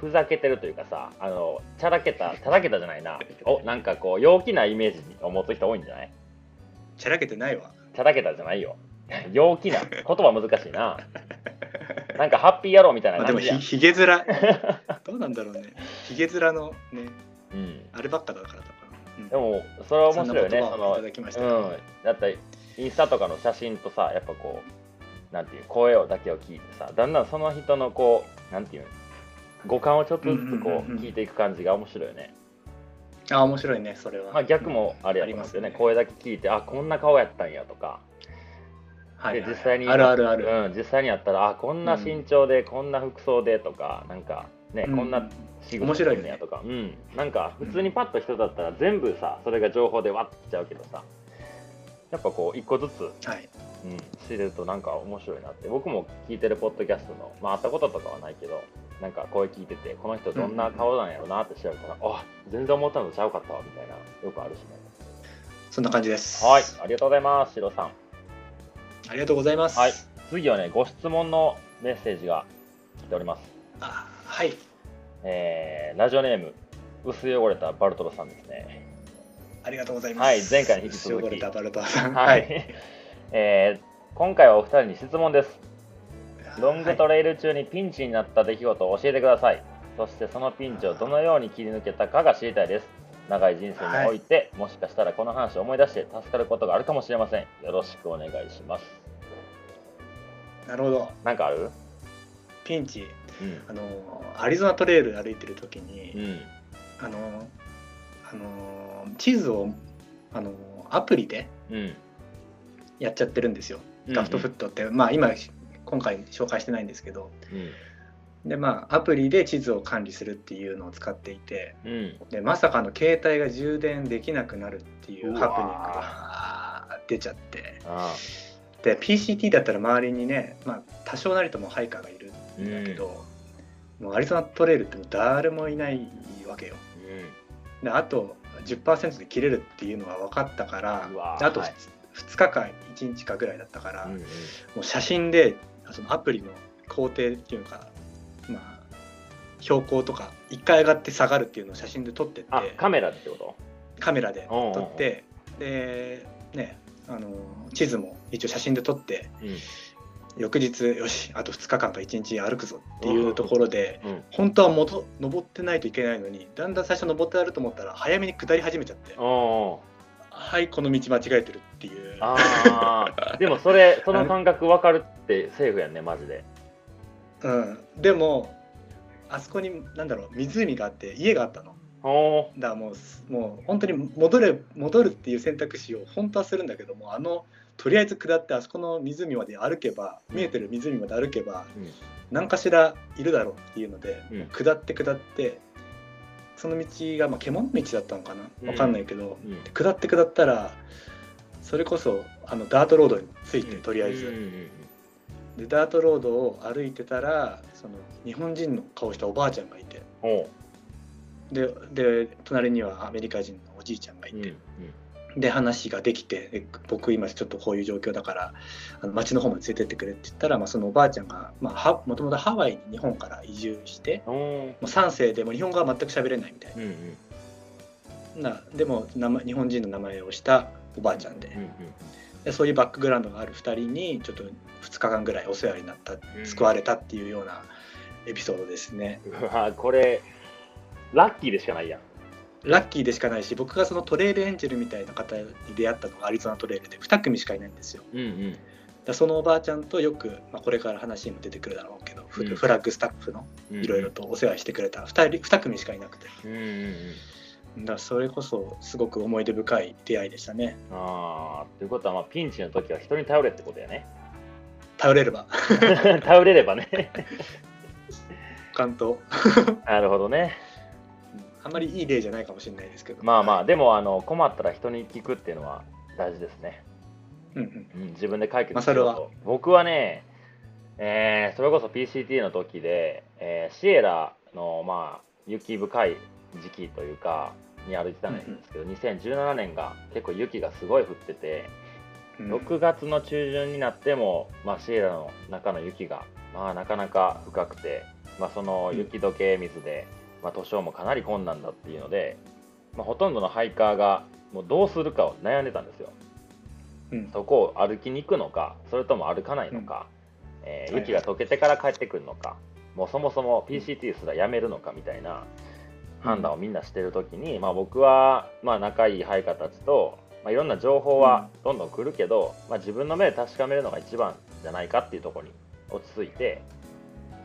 ふざけてるというかさ、あの、チャラけた、チャラけたじゃないな、お、なんかこう、陽気なイメージを持つ人多いんじゃない？チャラけてないわ。チャラけたじゃないよ。陽気な、言葉難しいな。なんかハッピー野郎みたいなまあ、でも。ひひげ面、[LAUGHS] どうなんだろうね。ひげ面のね、うん。あればっかだからとか。うんでも、それは面白いよね、そのうん。だって、インスタとかの写真とさ、やっぱこう、なんていう、声をだけを聞いてさ、だんだんその人のこう、なんていう、五感をちょっとずつこううんうんうんうん。聞いていく感じが面白いよね。あ、面白いね、それは。まあ、逆もあれやりますよね、声だけ聞いて、あこんな顔やったんやとか、はいはいで実際にあるあるある。うん、実際にやったら、あこんな身長で、こんな服装でとか、なんかね、うんこんな仕面白いよねやとか、うん、なんか普通にパッと人だったら、全部さ、それが情報でわっちゃうけどさ、やっぱこう、一個ずつ、はい。うん、知れるとなんか面白いなって、僕も聞いてるポッドキャストの、まあ、会ったこととかはないけど、なんか声聞いてて、この人どんな顔なんやろなって調べたら、あ全然思ったのとちゃうかったわみたいな、よくあるしね。そんな感じです。はい、ありがとうございます、シロさん。ありがとうございます。はい、次はね、ご質問のメッセージが来ております。あはい。えーラジオネーム、薄汚れたバルトロさんですね。ありがとうございます。はい前回に引き続き塩れたバルトワさん。はい。[LAUGHS] えー今回はお二人に質問です。ロングはいトレイル中にピンチになった出来事を教えてください。そしてそのピンチをどのように切り抜けたかが知りたいです。長い人生において、もしかしたらこの話を思い出して助かることがあるかもしれません。よろしくお願いします。なるほど。なんかある？ピンチ。うん。あのアリゾナトレイル歩いてる時うに、ん。あのあの地図をあのアプリでうんやっちゃってるんですよ。ガフトフットって、まあ今今回紹介してないんですけどうん。でまあアプリで地図を管理するっていうのを使っていてうん。でまさかの携帯が充電できなくなるっていうハプニングが出ちゃって。あで PCT だったら周りにね、まあ、多少なりともハイカーがいるんんだけど、もうアリゾナトレイルって誰もいないわけよ。であと10%で切れるっていうのが分かったからあとはい 2, 日か1日かぐらいだったから、うんうん。もう写真でそのアプリの工程っていうか、まあ、標高とか1回上がって下がるっていうのを写真で撮ってって。あカメラってこと？カメラで撮って。でねあの地図も一応写真で撮って。うん。翌日よしあと2日間か1日歩くぞっていうところでうん。本当は元登ってないといけないのにだんだん最初登ってやると思ったら早めに下り始めちゃってはいこの道間違えてるっていう。ああでもそれ [LAUGHS] その感覚分かるってセーフやんねマジで。うん、でもあそこになんだろう湖があって家があったの。だからもうすもう本当に戻れ戻るっていう選択肢を本当はするんだけどもあのとりあえず下ってあそこの湖まで歩けば見えてる湖まで歩けばうん。何かしらいるだろうっていうので、うん。下って下ってその道が、まあ、獣道だったのかな？分かんないけど、うん。下って下ったらそれこそあのダートロードについて、とりあえず、うんうんでダートロードを歩いてたらその日本人の顔したおばあちゃんがいて。でで隣にはアメリカ人のおじいちゃんがいうんて、で話ができてで僕今ちょっとこういう状況だからあの町の方まで連れてってくれって言ったら、まあ、そのおばあちゃんが、まあ、はもともとハワイに日本から移住してもう3世でもう日本語は全く喋れないみたいうんうん。ななでも名前日本人の名前をしたおばあちゃんで。うんうんでそういうバックグラウンドがある2人にちょっと2日間ぐらいお世話になったうん。救われたっていうようなエピソードですね。うわこれラッキーでしかないやんラッキーでしかないし僕がそのトレイルエンジェルみたいな方に出会ったのがアリゾナトレイルで2組しかいないんですよ。うんうん。だそのおばあちゃんとよく、まあ、これから話にも出てくるだろうけど、フうん。フラッグスタッフのうん。いろいろとお世話してくれた 2, 人2組しかいなくて。うんうんうん。だそれこそすごく思い出深い出会いでしたね。ああということはまあピンチの時は人に頼れってことやね。頼れれば。[LAUGHS] 頼れればね。[LAUGHS] 関東 [LAUGHS] なるほどねあんまりいい例じゃないかもしれないですけど。まあまあでもあの困ったら人に聞くっていうのは大事ですね、うんうん。うん、自分で解決マサルは。と僕はね、えーそれこそ PCT の時で、えーシエラのまあ雪深い時期というかに歩いてたんですけど、2017年が結構雪がすごい降ってて、うん。6月の中旬になっても、まあ、シエラの中の雪が、まあ、なかなか深くて、まあ、その雪解け水で、まあ、図書もかなり困難だっていうので、まあ、ほとんどのハイカーがもうどうするかを悩んでたんですよ。うん。そこを歩きに行くのか、それとも歩かないのか、えーはい雪が溶けてから帰ってくるのか、もうそもそも PCT すらやめるのかみたいな判断をみんなしてるときに、まあ、僕はまあ仲いいハイカーたちと、まあ、いろんな情報はどんどん来るけど、まあ、自分の目で確かめるのが一番じゃないかっていうところに落ち着いて、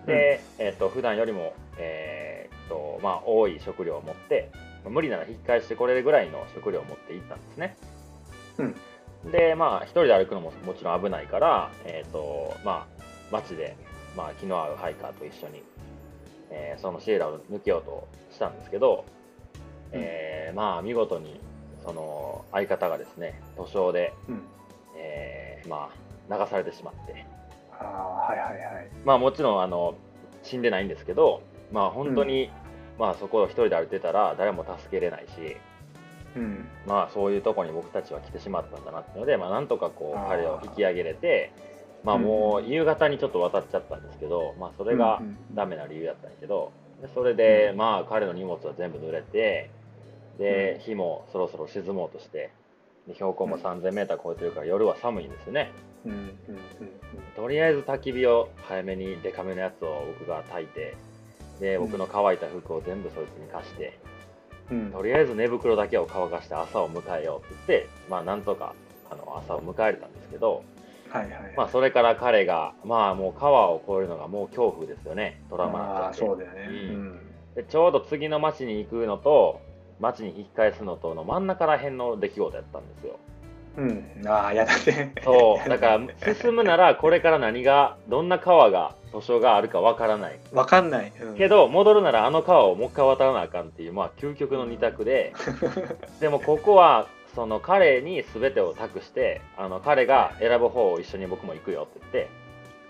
で、えー、と普段よりも、えーとまあ、多い食料を持って、まあ無理なら引き返してこれるぐらいの食料を持って行ったんですね。うん。で、まあ、一人で歩くのももちろん危ないから、えーとまあ、街で、まあ、気の合うハイカーと一緒に、えーそのシエラを抜けようとしたんですけど、えーまあ、見事にその相方がですね、図書で、うん。えーまあ、流されてしまって、ああはいはいはい。まあ、もちろんあの死んでないんですけど、まあ、本当に、まあ、そこを一人で歩いてたら誰も助けれないし、うん。まあ、そういうところに僕たちは来てしまったんだなっていうので、まあ、なんとかこう彼を引き上げれて、まあ、もう夕方にちょっと渡っちゃったんですけど、まあ、それがダメな理由だったんやけどでそれで、まあ、彼の荷物は全部濡れてで日もそろそろ沈もうとしてで標高も 3000m 超えてるから夜は寒いんですよね。うんうんうん。とりあえず焚き火を早めにデカめのやつを僕が焚いてで僕の乾いた服を全部そいつに貸してうん。うんとりあえず寝袋だけを乾かして朝を迎えようって言って、まあ、なんとかあの朝を迎えれたんですけど、はいはいはい。まあ、それから彼が、まあ、もう川を越えるのがもう恐怖ですよね、トラウマにそうだよね。うん。でちょうど次の町に行くのと町に引き返すのとの真ん中ら辺の出来事やったんですようん。ああ、やだね。そうだから進むならこれから何がどんな川が図書があるかわからないわかんない。うんけど戻るならあの川をもう一回渡らなあかんっていうまあ究極の二択で [LAUGHS] でもここはその彼に全てを託してあの彼が選ぶ方を一緒に僕も行くよって言って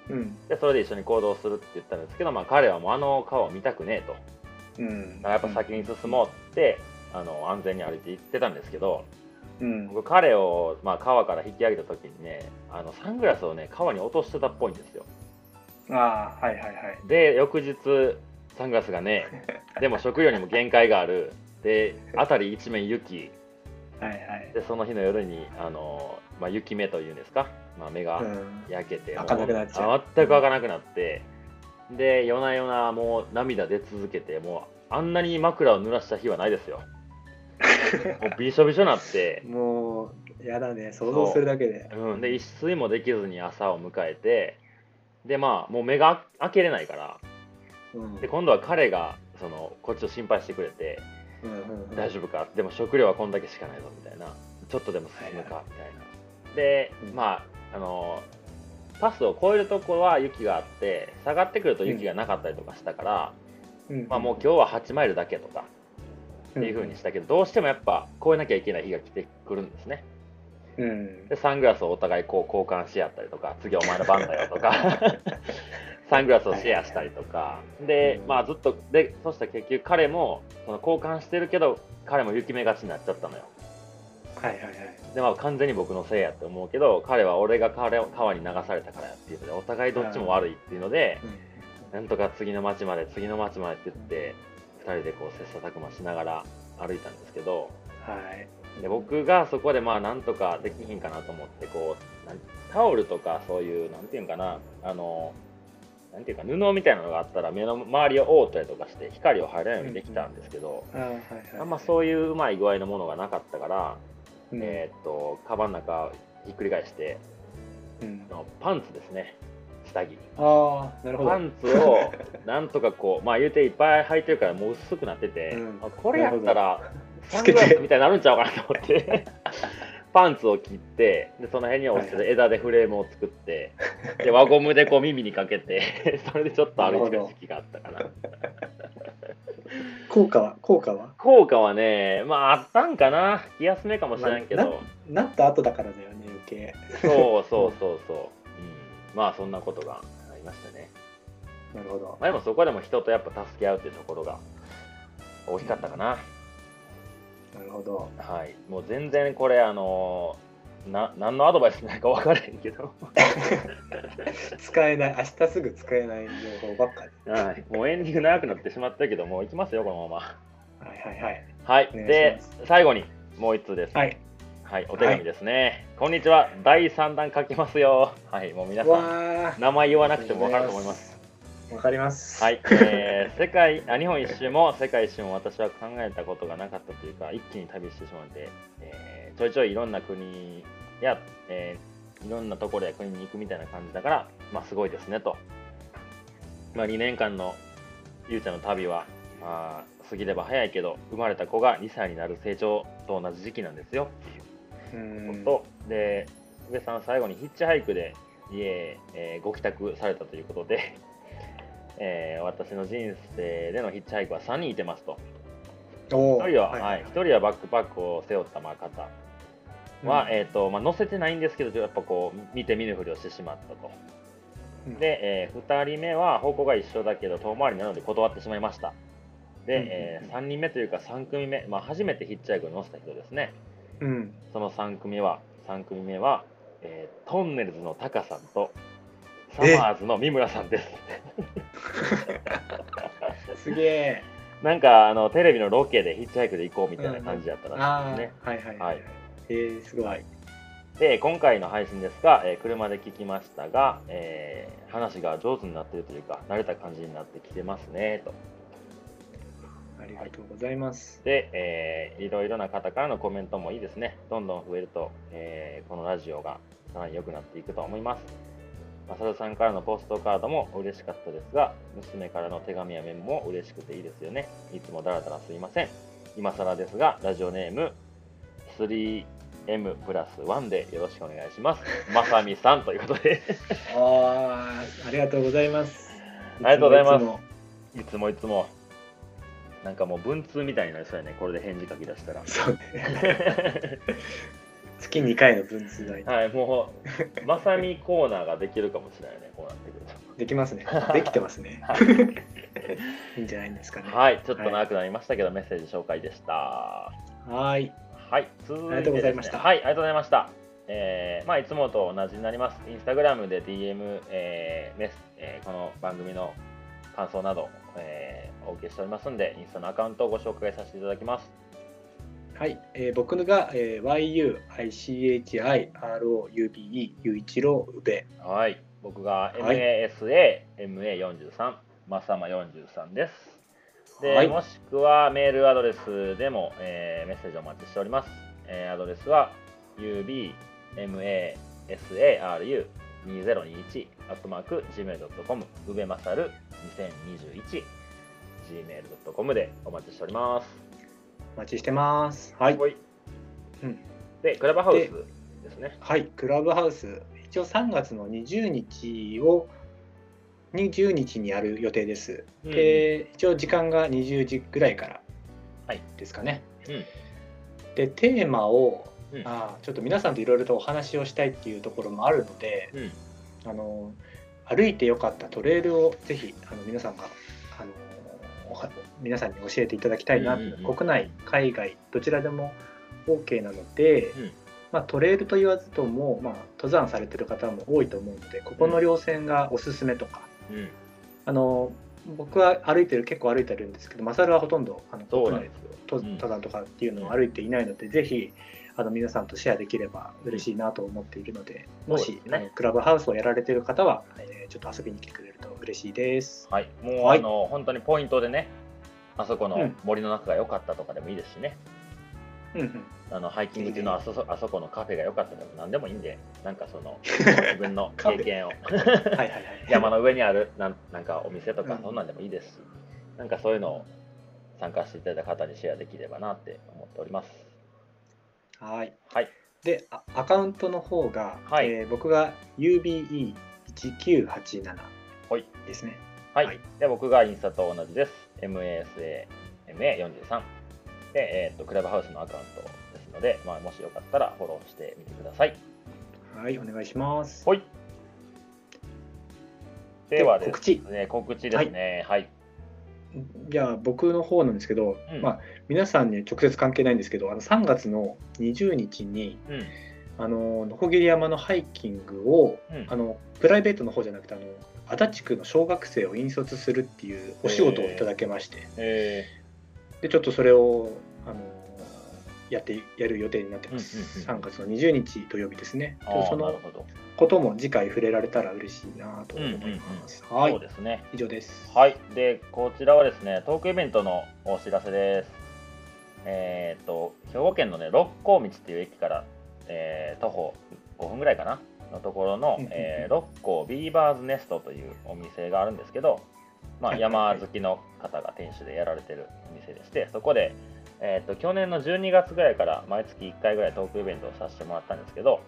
うん。でそれで一緒に行動するって言ったんですけど、まあ、彼はもうあの川を見たくねえとうん。だからやっぱ先に進もうって、あの安全に歩いて行ってたんですけどうん。僕彼を、まあ、川から引き上げた時にねあのサングラスをね川に落としてたっぽいんですよああ、はいはいはい。で翌日サングラスがね [LAUGHS] でも食料にも限界があるで辺り一面雪はいはい。でその日の夜にあの、まあ、雪目というんですか、まあ、目がうん。焼けて、開かなくなっちゃうも全く開かなくなってで夜な夜なもう涙出続けてもうあんなに枕を濡らした日はないですよ [LAUGHS] もうびしょびしょなって、もう、やだね。想像するだけで。う。ん、で一睡もできずに朝を迎えて。でまあもう目が開けれないから。うん。で今度は彼がそのこっちを心配してくれて。うんうんうん。大丈夫か？でも食料はこんだけしかないぞみたいな。ちょっとでも進むかみたいな。でうん。まああのパスを越えるところは雪があって下がってくると雪がなかったりとかしたから、うん。まあ、もう今日は8マイルだけとかっていう風にしたけど、どうしてもやっぱ越えなきゃいけない日が来てくるんですね。うん。でサングラスをお互いこう交換し合ったりとか [LAUGHS] 次お前の番だよとか。[LAUGHS] サングラスをシェアしたりとか。でまあずっとでそしたら結局彼もその交換してるけど彼も雪目がちになっちゃったのよ。はいはいはい。でまあ完全に僕のせいやって思うけど彼は俺が彼を川に流されたからやっていうのでお互いどっちも悪いっていうのでなんとか次の町まで次の町までって言って2人でこう切磋琢磨しながら歩いたんですけどはい。で僕がそこでまあなんとかできひんかなと思ってこうタオルとかそういうなんていうんかなあのなんていうか布みたいなのがあったら目の周りを覆ったりとかして光を入らないようにできたんですけど、あーはいはい。あんまそういううまい具合のものがなかったから、うん。えーっとカバンの中ひっくり返してうんあのパンツですね下着。ああ、なるほど。パンツをなんとかこうまあ言うていっぱい履いてるからもう薄くなってて、うん。あこれやったらサングラスみたいになるんちゃうかなと思って。パンツを切ってでその辺に落ちてる枝でフレームを作ってで輪ゴムでこう耳にかけて [LAUGHS] それでちょっと歩いてる時期があったかな。効果は効果は？効果はねまああったんかな。気休めかもしれんけど、なった後だからだよね、余計。そうそうそうそう、うん、まあそんなことがありましたねなるほど。まあ、でもそこでも人とやっぱ助け合うっていうところが大きかったかな、なるほど。はいもう全然これあのな何のアドバイスになるか分からへんけど、[LAUGHS] 使えない、明日すぐ使えない情報ばっかり。はい、もうエンディング長くなってしまったけどもう行きますよこのままはいはいはい。はいでし最後にもう一通ですはい。はい、お手紙ですね、こんにちは第3弾書きますよはいもう皆さんわ名前言わなくても分かると思いますー。わかります。はい、えー [LAUGHS] 世界あ日本一周も世界一周も私は考えたことがなかったというか一気に旅してしまって、えーちょいちょいいろんな国や、えーいろんなところや国に行くみたいな感じだから、まあ、すごいですねと、まあ、2年間のゆうちゃんの旅は、まあ、過ぎれば早いけど生まれた子が2歳になる成長と同じ時期なんですよっていううん。こと、で宇部さん最後にヒッチハイクで家へ、えーご帰宅されたということで、[LAUGHS] えー私の人生でのヒッチハイクは3人いてますと。お1人は、はい一人はバックパックを背負ったまあ方は、えーとまあ、乗せてないんですけどやっぱこう見て見ぬふりをしてしまったと。うん。で、え2人目は方向が一緒だけど遠回りなので断ってしまいました。で、うんえ3人目というか3組目、まあ、初めてヒッチハイクに乗せた人ですねうん。その3組は、3組目は、えートンネルズのタカさんと、サえマーズの三村さんです。[LAUGHS] すげえ。なんか、あの、テレビのロケでヒッチハイクで行こうみたいな感じだったらしいですね。はいはいははいい。えー、すごい。はいで、今回の配信ですが、えー車で聞きましたが、えー話が上手になっているというか、慣れた感じになってきてますね、と。ありがとうございます。で、えーいろいろな方からのコメントもいいですね。どんどん増えると、えーこのラジオがさらに良くなっていくと思います。マサルさんからのポストカードも嬉しかったですが、娘からの手紙やメモも嬉しくていいですよね。いつもだらだらすいません。今更ですが、ラジオネーム 3M プラス1でよろしくお願いします。まさみさんということで、[LAUGHS] ああ、ありがとうございます。ありがとうございますいつもいつも、なんかもう文通みたいになりそうやね、これで返事書き出したら。そうね。月2回の文通がはい、もう、まさみコーナーができるかもしれないね、こうなってくると。できますね。[LAUGHS] できてますね。はいいいんじゃないんですかね。はい、ちょっと長くなりましたけど、メッセージ紹介でした。はーい。はい、続いてありがとうございましたはい、ありがとうございました。えーまあ、いつもと同じになります。インスタグラムで DM、えーメスえーこの番組の感想など、えーお受けしておりますので、インスタのアカウントをご紹介させていただきます。はい、えー僕が、えー、YUICHIROUBE ゆういちろう宇部はい、僕がはい MASA、MA43、マサマ43です。で、はいもしくはメールアドレスでも、えーメッセージをお待ちしております。えーアドレスは ubmasaru2021 アットマーク gmail.com うべまさる2021 gmail.com でお待ちしております。お待ちしてます。はい、ほいうんで、クラブハウスですね。はい、クラブハウス一応3月の20日を20日にやる予定です。うんで一応時間が20時ぐらいからはいですかね。うんでテーマを、うんあーちょっと皆さんといろいろとお話をしたいっていうところもあるので、うんあの歩いてよかったトレイルをぜひあの皆さんがあの皆さんに教えていただきたいなと、うんうんうん。国内海外どちらでも OK なので、うん。まあ、トレイルと言わずとも、まあ、登山されてる方も多いと思うのでここの稜線がおすすめとか、うん、あの僕は歩いてる結構歩いてるんですけどマサルはほとんどあの国内登山とかっていうのを歩いていないので、ぜひあの皆さんとシェアできれば嬉しいなと思っているので、もし、ねクラブハウスをやられている方は、えーちょっと遊びに来てくれると嬉しいです。はい、もう、はい。あの本当にポイントでね、あそこのうん。森の中が良かったとかでもいいですしね、うんうん、あのハイキング中のあそあそこのカフェが良かったでも何でもいいんで、なんかその [LAUGHS] 自分の経験を。はいはいはい。[LAUGHS] 山の上にあるなんなんかお店とかうん。そんなんでもいいですし、なんかそういうのを参加していただいた方にシェアできればなって思っております。はい。はい、で、あアカウントの方が、はいえー僕が UBE1987 はいですね。はい、はいで僕がインスタと同じです。MASAMA43 で、えー、とクラブハウスのアカウントですので、まあ、もしよかったらフォローしてみてください。はい、お願いします。はい。ではです告知ね、告知ですね。はい。じゃあ僕の方なんですけど、うん。まあ、皆さんに直接関係ないんですけどあの3月の20日にうん。あののこぎり山のハイキングをうん。あのプライベートの方じゃなくてあの足立区の小学生を引率するっていうお仕事をいただけまして、えでちょっとそれをやってやる予定になってます、うんうんうん。3月の20日土曜日ですね。その。ことも次回触れられたら嬉しいなと思います、はそういですね。以上です。はい。で、こちらはですね、トークイベントのお知らせです。えっ、と、兵庫県のね、六甲道っていう駅から、えー徒歩5分ぐらいかな？のところの、うんうんうん。えー六甲ビーバーズネストというお店があるんですけど、まあ、山好きの方が店主でやられてるお店でして、そこで、えー、と去年の12月ぐらいから毎月1回ぐらいトークイベントをさせてもらったんですけど、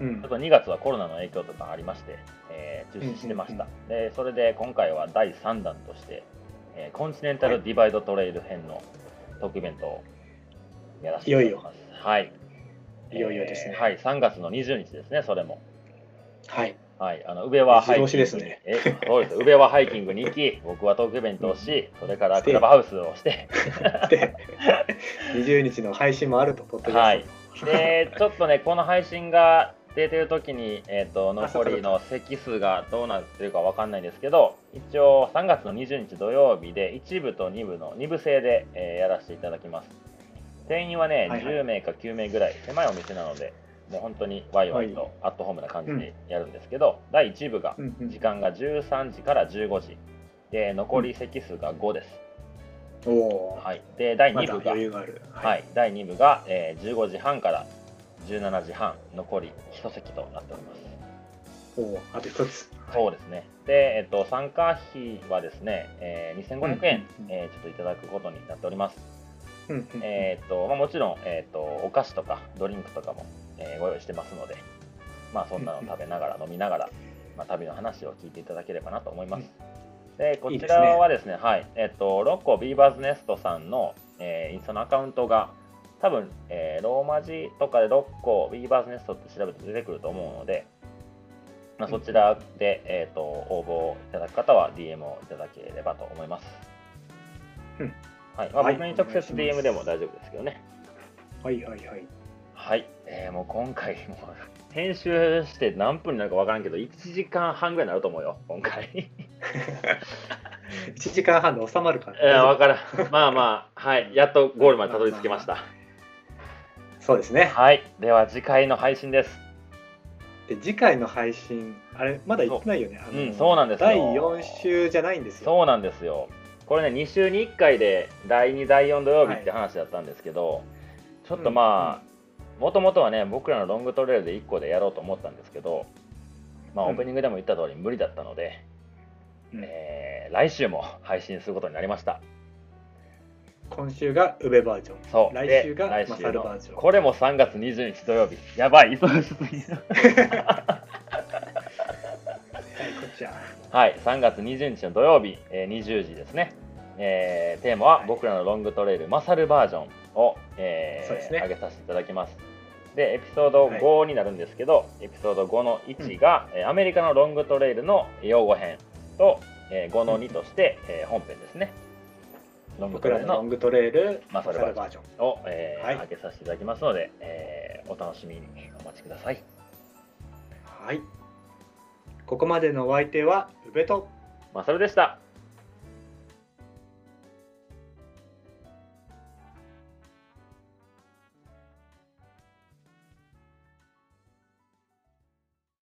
うん。ちょっと2月はコロナの影響とかありまして、えー中止してました、でそれで今回は第3弾として、えーコンチネンタルディバイドトレイル編のトークイベントをやらせていただきます。はい。いよいよですね。えーはい3月の20日ですねそれも。はいはいあの宇部はハイキングですねえそうです。宇部はハイキングに行き [LAUGHS] 僕はトークイベントをし、それからクラブハウスをして。で20日の配信もあるとポッドはい。でちょっとねこの配信が出てる時に、えー、とあ残りの席数がどうなってるかわかんないんですけど一応3月の20日土曜日で1部と2部の2部制で、えーやらせていただきます。定員はね、はいはい。10名か9名ぐらい狭いお店なのでもう本当にワイワイはとアットホームな感じでやるんですけど、第1部が時間が13時から15時。で残り席数が5です、おはい、で第2まだ部が、余裕がある。はい、第2部が、えー15時半から17時半残り1席となっております。おおあと一つ。そうですね。で、えっと、参加費はですね、えー、2500円、うんえーちょっといただくことになっております。えーっとまあ、もちろん、えーっとお菓子とかドリンクとかも、えーご用意してますので、まあ、そんなの食べながら飲みながら、まあ、旅の話を聞いていただければなと思います。でこちらはですね、はい。えーっとロッコビーバーズネストさんの、えーインスタのアカウントが多分、えーローマ字とかでロッコビーバーズネストって調べて出てくると思うので、まあ、そちらで、えーっと応募いただく方は DM をいただければと思います。うん。はい。まあ、はい。僕に直接 DM でも大丈夫ですけどね。はいはいはいはい、えーもう今回 [LAUGHS] もう編集して何分になるか分からんけど1時間半ぐらいになると思うよ今回。[LAUGHS] 1時間半で収まるかえー、な分からん。まあまあはい。やっとゴールまでたどり着きました。そうですね。はい。では次回の配信です。で次回の配信あれまだ言ってないよね。う。んそうなんですよ。第4週じゃないんですよ。そうなんですよ。これね2週に1回で第2第4土曜日って話だったんですけど、ちょっとまあもともとはね僕らのロングトレイルで1個でやろうと思ったんですけどまあうん。オープニングでも言った通り無理だったので、うん。えー来週も配信することになりました。今週が宇部バージョン。そう。来週がマサルバージョン。これも3月20日土曜日。やばい。忙しすぎるはいこっちははい3月20日の土曜日、えー20時ですね、えーテーマははい。僕らのロングトレイルマサルバージョンを、えーそうですね。上げさせていただきますでエピソード5になるんですけど、エピソード5の1が、えーアメリカのロングトレイルの用語編と、えー5の2として、えー本編ですね。ロングト僕レイルのロングトレイルマサルバージョン。を、えーはい。上げさせていただきますので、えーお楽しみにお待ちください。はい。ここまでのお相手は宇部とマサルでした